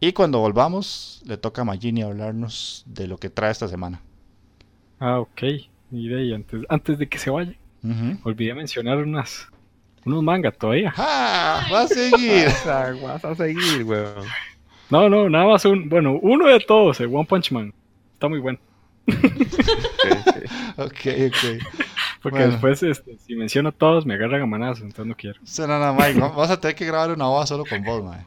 Y cuando volvamos, le toca a Magini hablarnos de lo que trae esta semana. Ah, ok. Y de ahí, antes, antes de que se vaya, olvidé mencionar unas, unos mangas todavía. ¡Ah! ¡Va a seguir! O sea, vas a seguir, weón. No, no, nada más un, bueno, uno de todos, el One Punch Man. Está muy bueno. ok, ok. Porque Bueno. después, este, si menciono todos, me agarran a manazos, entonces no quiero. Será nada, Mike. va- Vamos a tener que grabar una voz solo con vos, mae.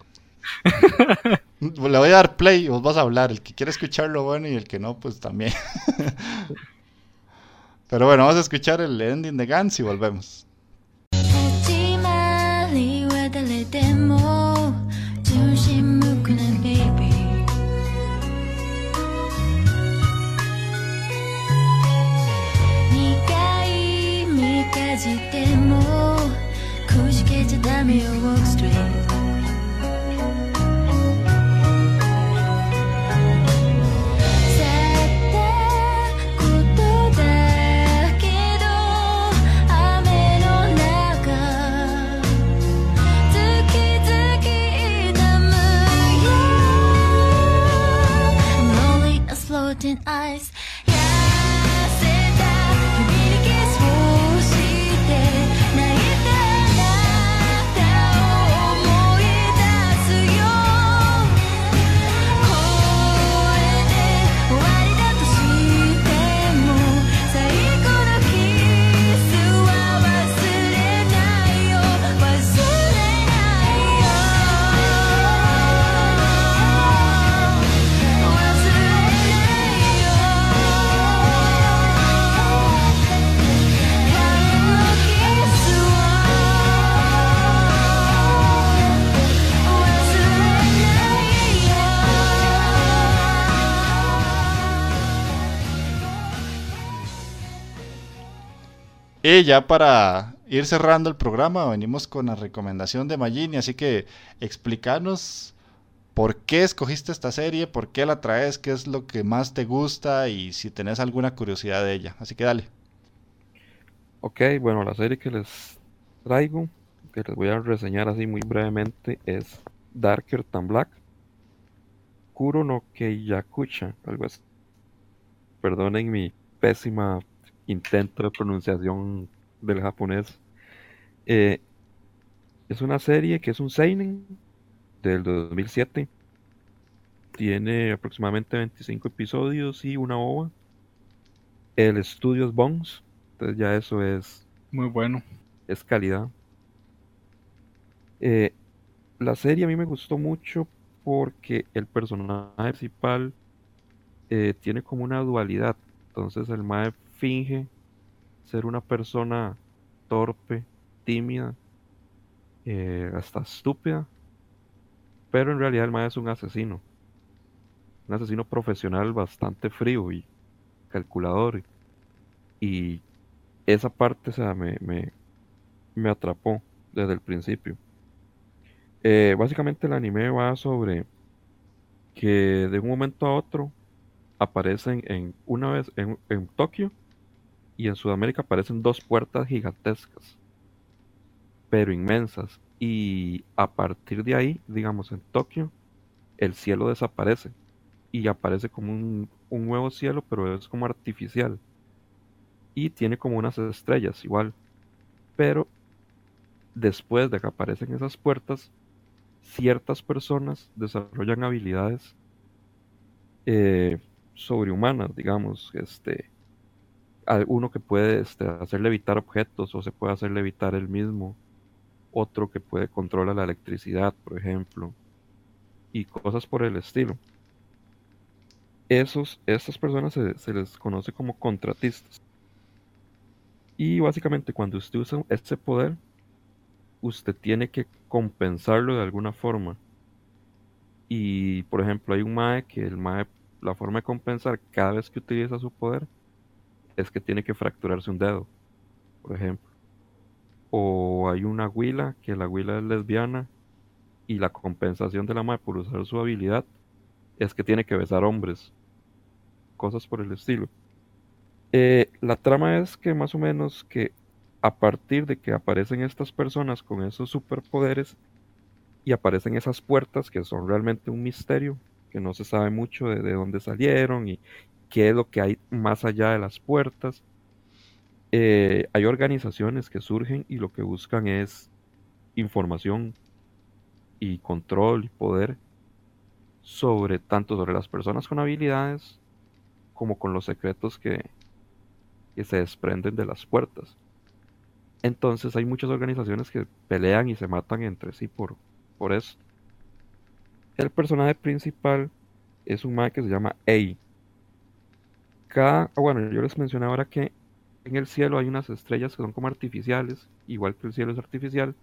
Le voy a dar play y vos vas a hablar. El que quiera escucharlo, bueno, y el que no, pues también. Pero bueno, vamos a escuchar el ending de Gantz y volvemos. Ya para ir cerrando el programa, venimos con la recomendación de Magini, así que explícanos por qué escogiste esta serie, por qué la traes, qué es lo que más te gusta y si tenés alguna curiosidad de ella. Así que dale. Ok, bueno, la serie que les traigo, que les voy a reseñar así muy brevemente, es Darker Than Black. Kuro no Keiyakucha, algo así. Perdonen mi pésima intento de pronunciación del japonés. Eh, es una serie que es un seinen del 2007. tiene aproximadamente 25 episodios y una ova. El estudio es Bones, entonces ya eso es, Muy bueno. es calidad. Eh, la serie a mí me gustó mucho porque el personaje principal eh, tiene como una dualidad. Entonces el mae finge ser una persona torpe, tímida, eh, hasta estúpida, pero en realidad el mae es un asesino. Un asesino profesional bastante frío y calculador. Y esa parte, sea, me, me, atrapó desde el principio. Eh, básicamente el anime va sobre que de un momento a otro aparecen en una vez en Tokio y en Sudamérica aparecen dos puertas gigantescas, pero inmensas. Y a partir de ahí, digamos en Tokio, el cielo desaparece y aparece como un, un nuevo cielo, pero es como artificial. Y tiene como unas estrellas igual. Pero después de que aparecen esas puertas, ciertas personas desarrollan habilidades eh, sobrehumanas, digamos, este, uno que puede este, hacer levitar objetos o se puede hacer levitar él mismo, otro que puede controlar la electricidad, por ejemplo, y cosas por el estilo. Esos, estas personas se, se les conoce como contratistas. Y básicamente cuando usted usa este poder, usted tiene que compensarlo de alguna forma. Y por ejemplo, hay un MAE que el MAE, la forma de compensar cada vez que utiliza su poder es que tiene que fracturarse un dedo, por ejemplo. O hay una huila que la huila es lesbiana y la compensación de la MAE por usar su habilidad es que tiene que besar hombres. Cosas por el estilo. Eh, la trama es que más o menos que a partir de que aparecen estas personas con esos superpoderes y aparecen esas puertas que son realmente un misterio, que no se sabe mucho de, de dónde salieron y qué es lo que hay más allá de las puertas. Eh, hay organizaciones que surgen y lo que buscan es información y control y poder sobre tanto sobre las personas con habilidades como con los secretos que, que se desprenden de las puertas. Entonces hay muchas organizaciones que pelean y se matan entre sí por, por eso. El personaje principal es un mae que se llama A. Cada, ah, bueno, yo les mencioné ahora que en el cielo hay unas estrellas que son como artificiales, igual que el cielo es artificial.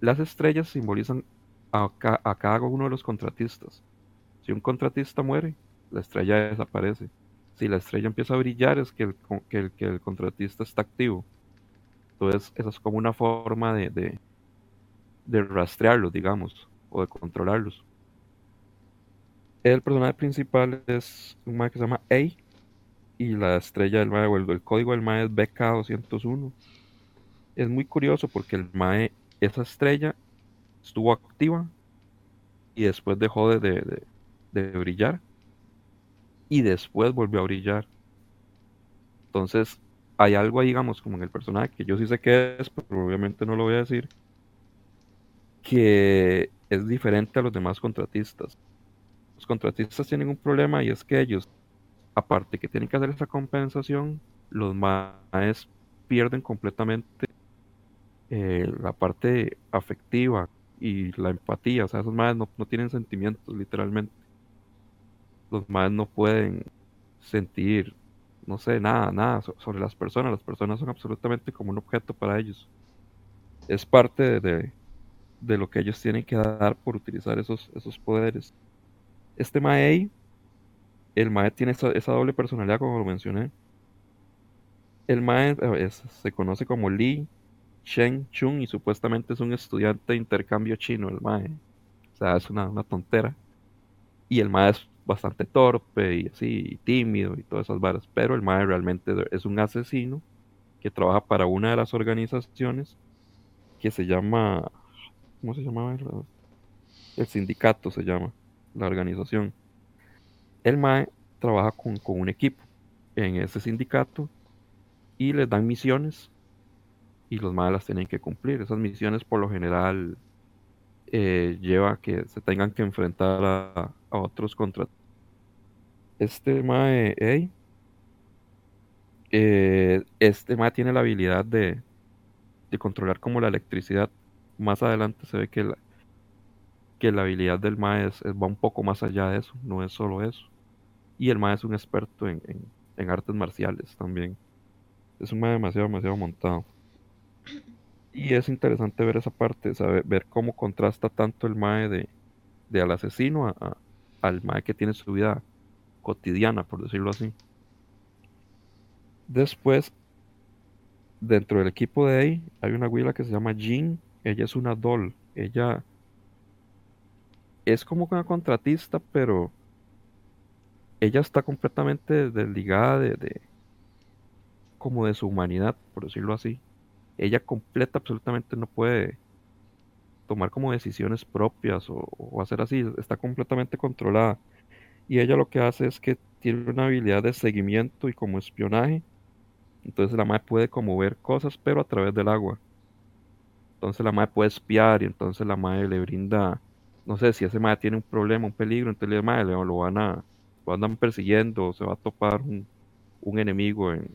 Las estrellas simbolizan a, ca- a cada uno de los contratistas. Si un contratista muere, la estrella desaparece. Si la estrella empieza a brillar, es que el, que el, contratista está activo. Entonces, esa es como una forma de, de rastrearlos, digamos, o de controlarlos. El personaje principal es un mae que se llama A y la estrella del mae, o el, código del mae es BK201. Es muy curioso porque el mae, esa estrella estuvo activa y después dejó de, de, de- de brillar y después volvió a brillar. Entonces, hay algo ahí, digamos, como en el personaje que yo sí sé qué es, pero obviamente no lo voy a decir, que es diferente a los demás contratistas. Los contratistas tienen un problema y es que ellos, aparte que tienen que hacer esa compensación, los maes pierden completamente eh, la parte afectiva y la empatía. O sea, esos maes no, no tienen sentimientos, literalmente. Los maes no pueden sentir, no sé, nada, nada so- sobre las personas. Las personas son absolutamente como un objeto para ellos. Es parte de, de- de lo que ellos tienen que dar por utilizar esos, esos poderes. Este Mae, el Mae tiene esa, doble personalidad, como lo mencioné. El Mae eh, es- se conoce como Lee Shen Chung y supuestamente es un estudiante de intercambio chino, el Mae. O sea, es una, tontera. Y el Mae es bastante torpe y así, tímido y todas esas varas. Pero el Mae realmente es un asesino que trabaja para una de las organizaciones que se llama. ¿Cómo se llamaba? El sindicato se llama, la organización. El MAE trabaja con, un equipo en ese sindicato y les dan misiones y los MAE las tienen que cumplir. Esas misiones por lo general eh, lleva a que se tengan que enfrentar a, otros contra este mae eh, este mae tiene la habilidad de, de controlar como la electricidad más adelante se ve que la, que la habilidad del mae va un poco más allá de eso no es solo eso y el mae es un experto en, en- artes marciales también es un mae demasiado demasiado montado y es interesante ver esa parte, saber, ver cómo contrasta tanto el mae de, de al asesino al mae que tiene su vida cotidiana, por decirlo así. Después, dentro del equipo de ahí, hay una güila que se llama Jean. Ella es una doll. Ella es como una contratista, pero ella está completamente desligada de, de- como de su humanidad, por decirlo así. Ella completa absolutamente no puede tomar como decisiones propias o, o hacer así, está completamente controlada. Y ella lo que hace es que tiene una habilidad de seguimiento y como espionaje. Entonces la madre puede como ver cosas, pero a través del agua. Entonces la madre puede espiar y entonces la madre le brinda, no sé, si ese madre tiene un problema, un peligro, entonces madre le- lo van a, lo andan persiguiendo, se va a topar un, un enemigo en,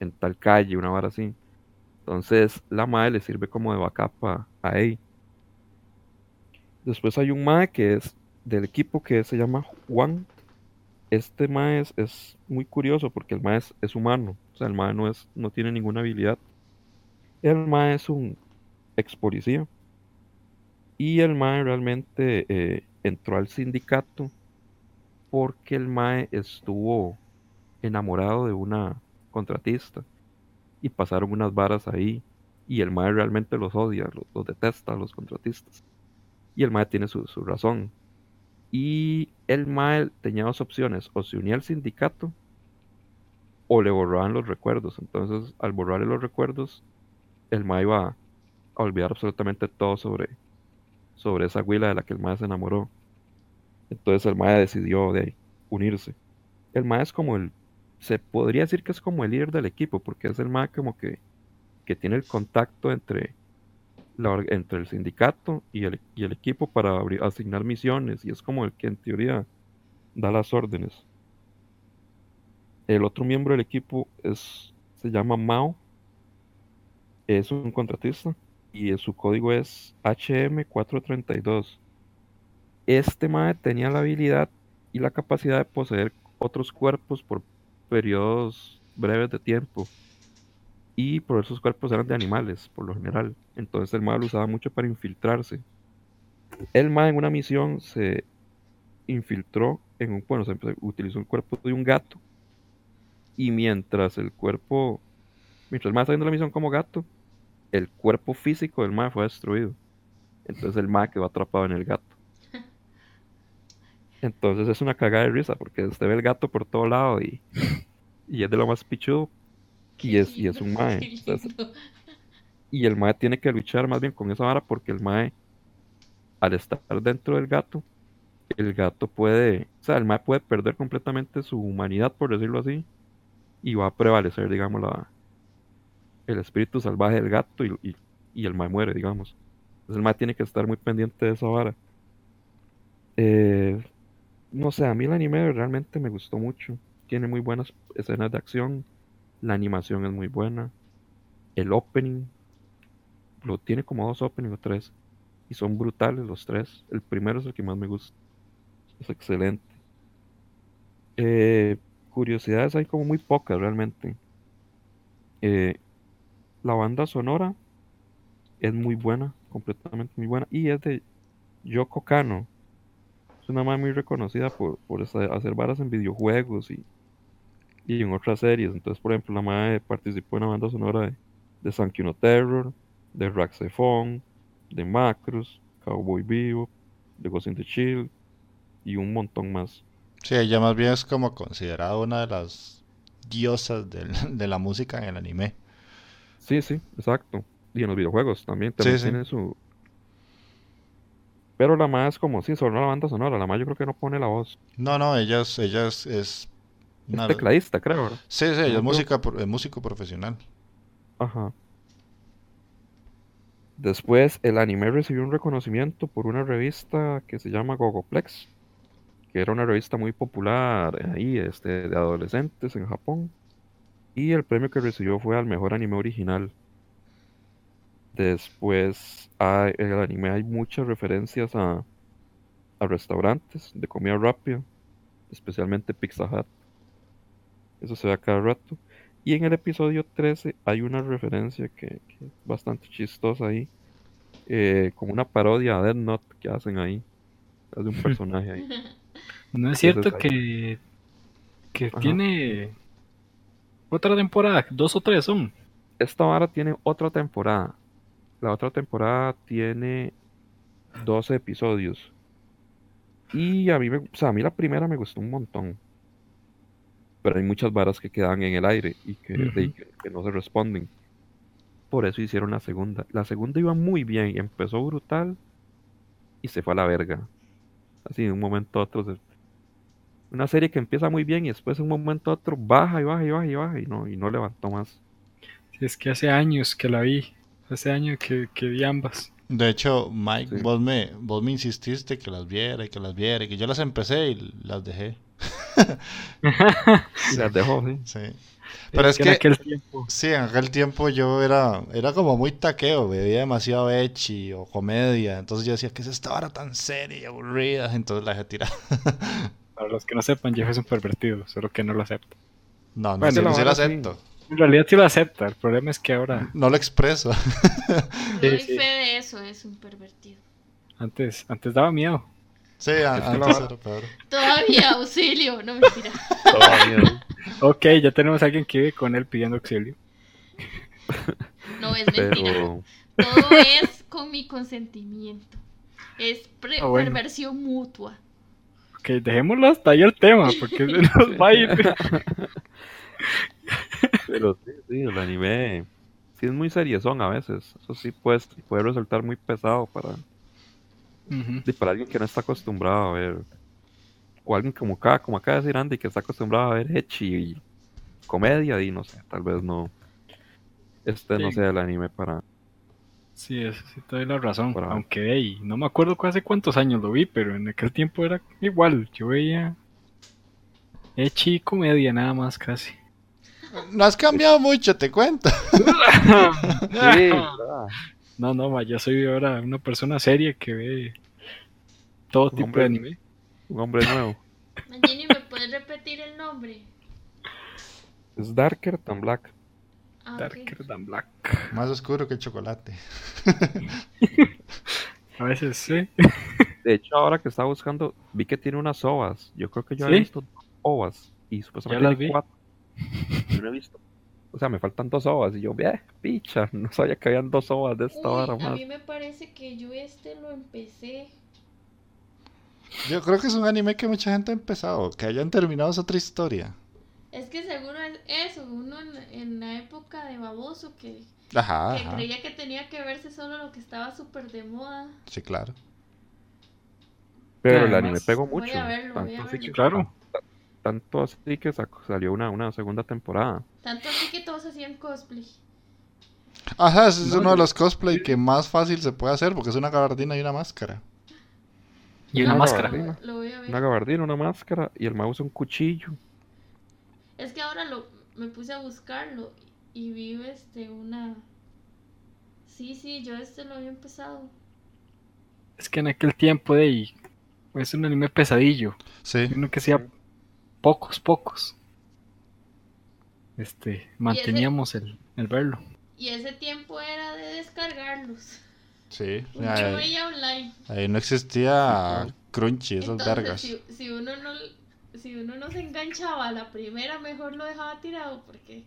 en tal calle, una vara así. Entonces la madre le sirve como de backup a, Ei. Después hay un mae que es del equipo que se llama Juan. Este mae es, muy curioso porque el mae es, humano. O sea, el mae no, no tiene ninguna habilidad. El mae es un ex policía. Y el mae realmente eh, entró al sindicato porque el mae estuvo enamorado de una contratista. Y pasaron unas varas ahí. Y el mae realmente los odia, los, detesta a los contratistas. Y el mae tiene su, su razón. Y el mae tenía dos opciones, o se unía al sindicato o le borraban los recuerdos. Entonces, al borrarle los recuerdos, el mae iba a olvidar absolutamente todo sobre, sobre esa huila de la que el mae se enamoró. Entonces el mae decidió de unirse. El mae es como el, se podría decir que es como el líder del equipo, porque es el mae como que, que tiene el contacto entre la entre el sindicato y el, y el equipo para abri- asignar misiones y es como el que en teoría da las órdenes. El otro miembro del equipo es, se llama Mao, es un contratista y su código es HM432. Este mae tenía la habilidad y la capacidad de poseer otros cuerpos por periodos breves de tiempo y por esos cuerpos eran de animales, por lo general. Entonces el mae lo usaba mucho para infiltrarse. El mae en una misión se infiltró en un, bueno, se utilizó el cuerpo de un gato y mientras el cuerpo, mientras el mae estaba haciendo la misión como gato, el cuerpo físico del mae fue destruido. Entonces el mae quedó atrapado en el gato. Entonces es una cagada de risa porque usted ve el gato por todo lado y, y es de lo más pichudo y es, y es un mae. Y el mae tiene que luchar más bien con esa vara porque el mae, al estar dentro del gato, el gato puede, o sea, el mae puede perder completamente su humanidad, por decirlo así, y va a prevalecer, digamos, la, el espíritu salvaje del gato y, el mae muere, digamos. El mae tiene que estar muy pendiente de esa vara. Eh, no sé, a mí el anime realmente me gustó mucho. Tiene muy buenas escenas de acción, la animación es muy buena, el opening lo tiene como dos openings o tres. Y son brutales los tres. El primero es el que más me gusta. Es excelente. Eh, curiosidades hay como muy pocas realmente. Eh, la banda sonora es muy buena, completamente muy buena. Y es de Yoko Kano. Es una madre muy reconocida por, por hacer varas en videojuegos y, y en otras series. Entonces, por ejemplo, la madre participó en la banda sonora de, de Sankey Terror, de Raxephone, de Macros, Cowboy Vivo, de Ghost in the Shield y un montón más. Sí, ella más bien es como considerada una de las diosas de la música en el anime. Sí, sí, exacto. Y en los videojuegos también, también sí. tiene su... Pero la más es como, sí, solo la banda sonora, la más yo creo que no pone la voz. No, no, ella es, ella es, es Es una- tecladista, creo, ¿verdad? Sí, sí, ella es música, es músico profesional. Ajá. Después, el anime recibió un reconocimiento por una revista que se llama Gogoplex, que era una revista muy popular ahí, este, de adolescentes en Japón. Y el premio que recibió fue al mejor anime original. Después, hay- en el anime hay muchas referencias a, a restaurantes de comida rápida, especialmente Pizza Hut. Eso se ve a cada rato. Y en el episodio 13 hay una referencia que, que es bastante chistosa ahí, eh, como una parodia a Note que hacen ahí, de un personaje ahí. No es cierto que, que Ajá. tiene otra temporada, dos o tres son. Esta vara tiene otra temporada. La otra temporada tiene 12 episodios. Y a mí, me, o sea, a mí la primera me gustó un montón. Pero hay muchas varas que quedan en el aire y que, de- Ujú. que- que no se responden. Por eso hicieron la segunda. La segunda iba muy bien, empezó brutal y se fue a la verga. Así de un momento a otro. se- Una serie que empieza muy bien y después de un momento a otro baja y baja y baja y baja y no, y no levantó más. Sí, es que hace años que la vi, hace años que, que vi ambas. De hecho, Mike, Sí. vos, me, vos me insististe que las viera y que las viera y que yo las empecé y las dejé. Y las dejó, sí. Sí. Pero es en que, aquel tiempo. sí, en aquel tiempo yo era, era como muy taqueo, veía demasiado ecchi o comedia. Entonces yo decía, ¿qué es esta tan seria y aburrida? Entonces la dejé tirar. Para los que no sepan, Jeff es un pervertido, solo que no lo acepta. No, no, Bueno, sí, la sí lo sí. acepto. En realidad sí lo acepta, el problema es que ahora, No lo expreso. Doy sí. fe de eso, es un pervertido. antes, antes daba miedo. Sí, antes era peor. Todavía, auxilio, no mentira. Todavía. Ok, ya tenemos a alguien que vive con él pidiendo auxilio. No es mentira. Pero Todo es con mi consentimiento. Es pre- Ah, bueno. perversión mutua. Ok, dejémoslo hasta ahí el tema, porque se nos va a ir. Pero sí, sí, el anime sí es muy seriezón a veces. Eso sí puede, puede resultar muy pesado para, sí, para alguien que no está acostumbrado a ver. O alguien como acá, como acá de decir Andy, que está acostumbrado a ver Echi y comedia y no sé, tal vez no. Este no sea el anime para. Sí, eso sí te doy la razón. Por. Aunque hey, no me acuerdo hace cuántos años lo vi, pero en aquel tiempo era igual. Yo veía Echi y comedia nada más casi. No has cambiado mucho, te cuento. No, no, ma, yo soy ahora una persona seria que ve todo Un tipo hombre- de anime. Un hombre nuevo. ¿me puedes repetir el nombre? Es Darker Than Black. Ah. Darker than Black. Más oscuro que el chocolate. A veces sí. De hecho, ahora que estaba buscando, vi que tiene unas ovas. Yo creo que yo ¿Sí? he visto dos ovas. Y supuestamente las vi. cuatro. Yo no he visto. O sea, me faltan dos ovas. Y yo, ve, picha, no sabía que habían dos ovas de esta Uy, vara a más. mí me parece que yo este lo empecé. Yo creo que es un anime que mucha gente ha empezado. Que hayan terminado es otra historia. Es que seguro es eso, uno en, en la época de baboso que, Ajá, que ajá. creía que tenía que verse solo lo que estaba súper de moda. Sí, claro. Pero el anime pegó voy mucho. a verlo, voy a tanto, así verlo. que, Claro. tanto así que sacó- salió una, una segunda temporada. Tanto así que todos hacían cosplay. Ajá, ese es No, uno de los cosplay que más fácil se puede hacer porque es una gabardina y una máscara. Y una Una máscara. gabardina. Lo voy a ver. Una gabardina, una máscara y el mouse un cuchillo. Es que ahora lo me puse a buscarlo y vi este una Sí, sí, yo este lo había empezado. Es que en aquel tiempo de ahí es un anime pesadillo. Sí. Uno que sea pocos, pocos. Este, manteníamos el, el verlo. Y ese tiempo era de descargarlos. Sí. Yo Ahí, veía online. ahí no existía Crunchy, esas Entonces, vergas. si, si uno no si uno no se enganchaba a la primera, mejor lo dejaba tirado porque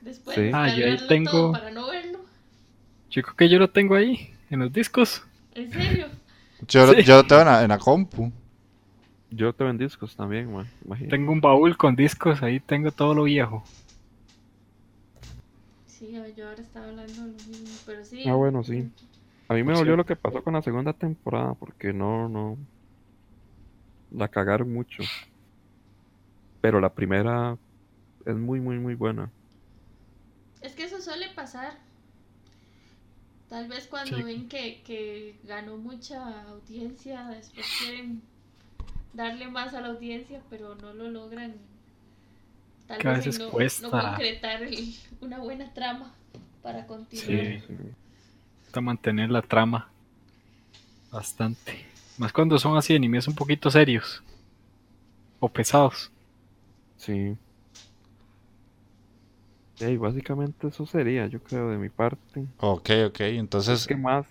después Sí. Ah, yo ahí tengo- todo para no verlo. Yo creo que yo lo tengo ahí, en los discos. En serio. Yo, lo- Sí. yo lo tengo en la, en la compu. Yo te ven discos también, man. Imagínate. Tengo un baúl con discos, ahí tengo todo lo viejo. Sí, yo ahora estaba hablando de lo mismo, pero sí. Ah, bueno, sí. A mí me dolió lo que pasó con la segunda temporada porque no, no. La cagaron mucho. Pero la primera es muy, muy, muy buena. Es que eso suele pasar. Tal vez cuando Sí. ven que, que ganó mucha audiencia, después quieren darle más a la audiencia, pero no lo logran. Tal Que a vez no, no cuesta. concretar el- una buena trama para continuar. Sí. Para mantener la trama bastante. Más cuando son así animes un poquito serios. O pesados. Sí. Y básicamente eso sería, yo creo, de mi parte. Ok, ok, entonces... Es que más,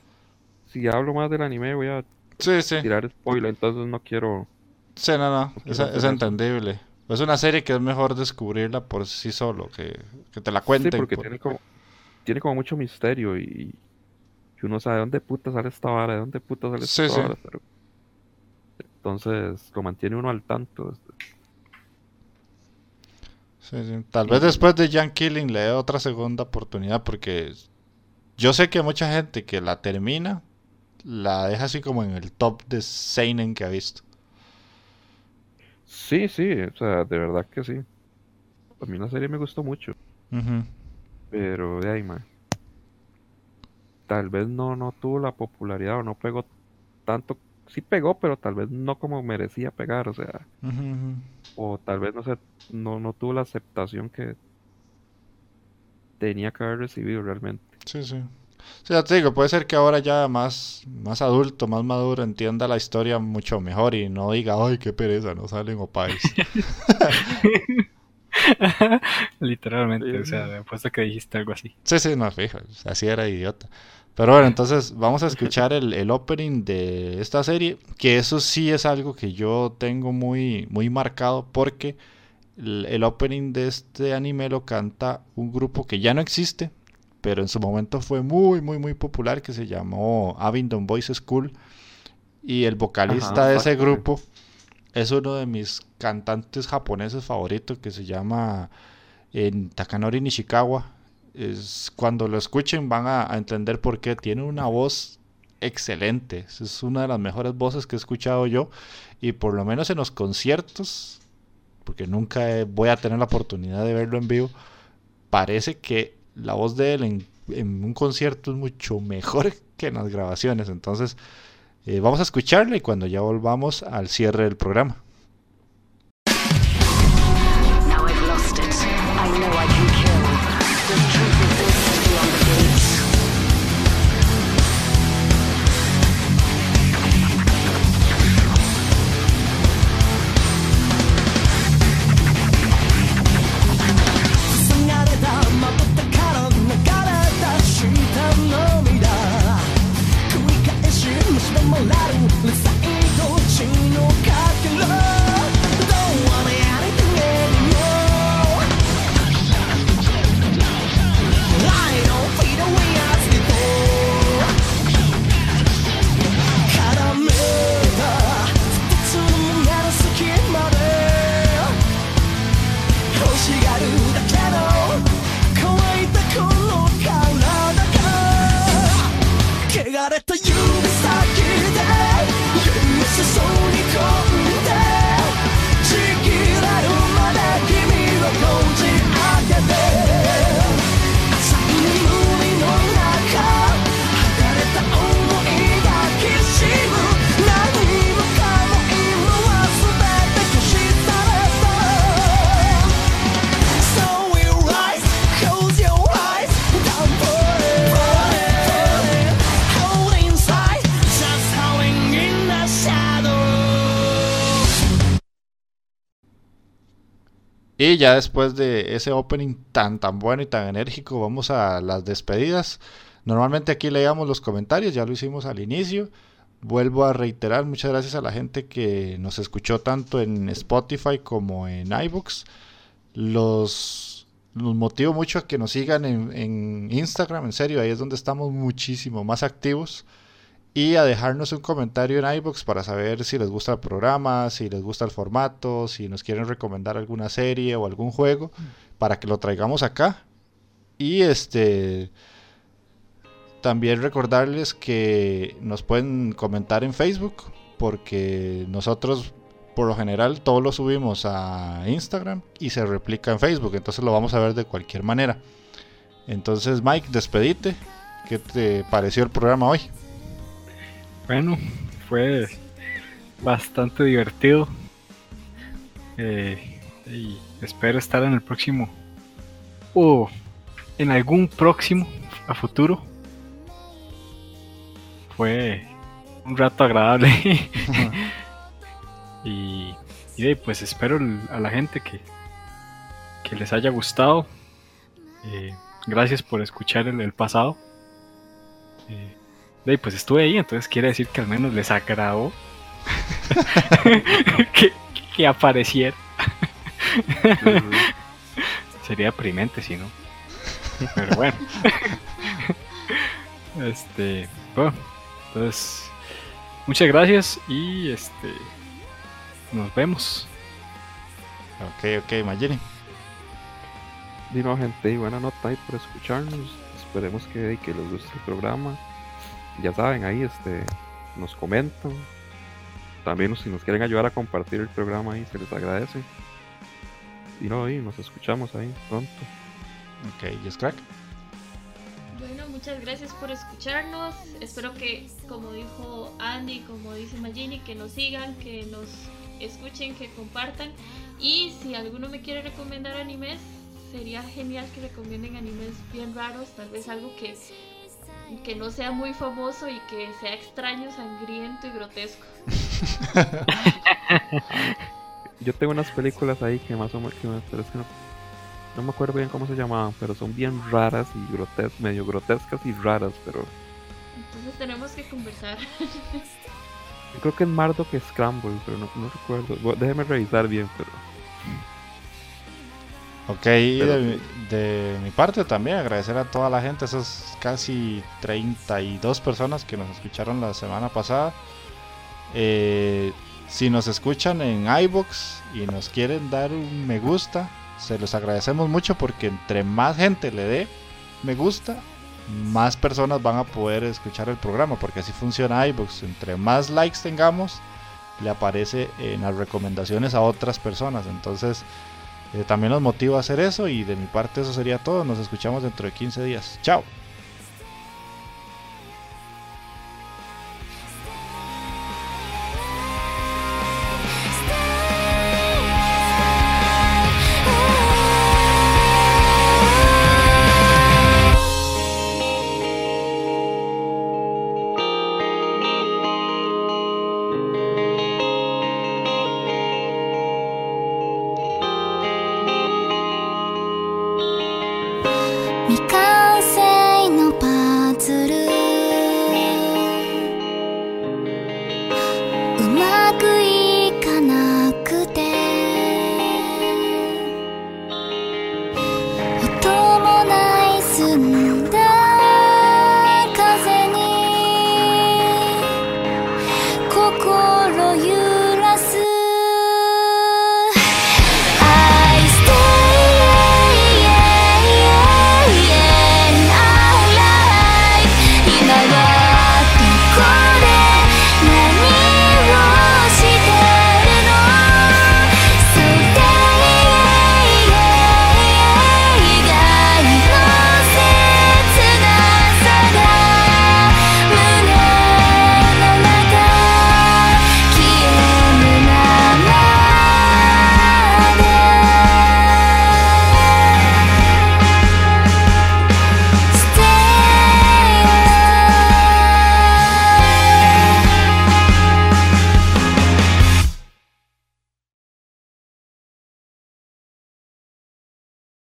si hablo más del anime voy a Sí, sí. tirar spoiler, entonces no quiero... Sí, no, no, No es, entendible. Es una serie que es mejor descubrirla por sí solo, que, que te la Sí, cuenten. porque por- tiene como, tiene como mucho misterio y, y uno sabe de dónde puta sale esta vara, de dónde puta sale Sí, esta sí. vara, pero- Entonces lo mantiene uno al tanto. Sí, sí. Tal vez después de Jan Killing le dé otra segunda oportunidad, porque yo sé que mucha gente que la termina la deja así como en el top de Seinen que ha visto. Sí, sí, o sea, de verdad que sí. A mí la serie me gustó mucho, pero de ahí, man. Tal vez no, no tuvo la popularidad o no pegó tanto. Sí pegó, pero tal vez no como merecía pegar, o sea, o tal vez no sé, no, no tuvo la aceptación que tenía que haber recibido realmente. Sí, sí. Sí, ya te digo, puede ser que ahora ya más, más adulto, más maduro, entienda la historia mucho mejor y no diga, ay, qué pereza, no salen opais. Literalmente, Sí. o sea, me apuesto que dijiste algo así. Sí, sí, no, fijo, así era idiota. Pero bueno, entonces vamos a escuchar el, el opening de esta serie, que eso sí es algo que yo tengo muy, muy marcado porque el, el opening de este anime lo canta un grupo que ya no existe, pero en su momento fue muy, muy, muy popular, que se llamó Abingdon Boys School. Y el vocalista Ajá, de ese grupo es uno de mis cantantes japoneses favoritos que se llama en Takanori Nishikawa. Es, cuando lo escuchen van a, entender por qué. Tiene una voz excelente. Es una de las mejores voces que he escuchado yo. Y por lo menos en los conciertos, porque nunca voy a tener la oportunidad de verlo en vivo, parece que la voz de él en, un concierto es mucho mejor que en las grabaciones. Entonces, eh, vamos a escucharla y cuando ya volvamos al cierre del programa. Ya después de ese opening tan tan bueno y tan enérgico, vamos a las despedidas. Normalmente aquí leíamos los comentarios, ya lo hicimos al inicio. Vuelvo a reiterar, muchas gracias a la gente que nos escuchó tanto en Spotify como en iBooks. Los, los motivo mucho a que nos sigan en, en Instagram, en serio, ahí es donde estamos muchísimo más activos. Y a dejarnos un comentario en iBooks para saber si les gusta el programa, si les gusta el formato, si nos quieren recomendar alguna serie o algún juego, para que lo traigamos acá. Y este también recordarles que nos pueden comentar en Facebook, porque nosotros por lo general todo lo subimos a Instagram y se replica en Facebook, entonces lo vamos a ver de cualquier manera. Entonces Mike, despedite. ¿Qué te pareció el programa hoy? Bueno, fue bastante divertido. Eh, y espero estar en el próximo. O en algún próximo a futuro. Fue un rato agradable. y, pues espero a la gente que, que les haya gustado. Eh, gracias por escuchar el, el pasado. Eh, de ahí, pues estuve ahí, entonces quiere decir que al menos les agradó que, que apareciera. Sería deprimente si no. Pero bueno. este, bueno, entonces muchas gracias y este nos vemos. Ok, ok, Mayeni. Y no, gente, y buena nota ahí por escucharnos. Esperemos que, que les guste el programa. Ya saben, ahí este, nos comentan. También si nos quieren ayudar a compartir el programa ahí, se les agradece. Y no, y nos escuchamos ahí pronto. Ok, Yes Crack. Bueno, muchas gracias por escucharnos. Espero que, como dijo Andy, como dice Magini, que nos sigan, que nos escuchen, que compartan. Y si alguno me quiere recomendar animes, sería genial que recomienden animes bien raros, tal vez algo que, que no sea muy famoso y que sea extraño, sangriento y grotesco. Yo tengo unas películas ahí que más o menos, que pero es que no, no me acuerdo bien cómo se llamaban, pero son bien raras y grotes, medio grotescas y raras, pero Entonces tenemos que conversar. yo creo que es Marduk Scramble, pero no, no recuerdo. Déjeme revisar bien, pero Ok, Pero de mi parte también agradecer a toda la gente, esas casi 32 personas que nos escucharon la semana pasada. Eh, si nos escuchan en iBox y nos quieren dar un me gusta, se los agradecemos mucho porque entre más gente le dé me gusta, más personas van a poder escuchar el programa, porque así funciona iBox. Entre más likes tengamos, le aparece en las recomendaciones a otras personas. Entonces, eh, también nos motiva a hacer eso y de mi parte eso sería todo. Nos escuchamos dentro de 15 días. Chao.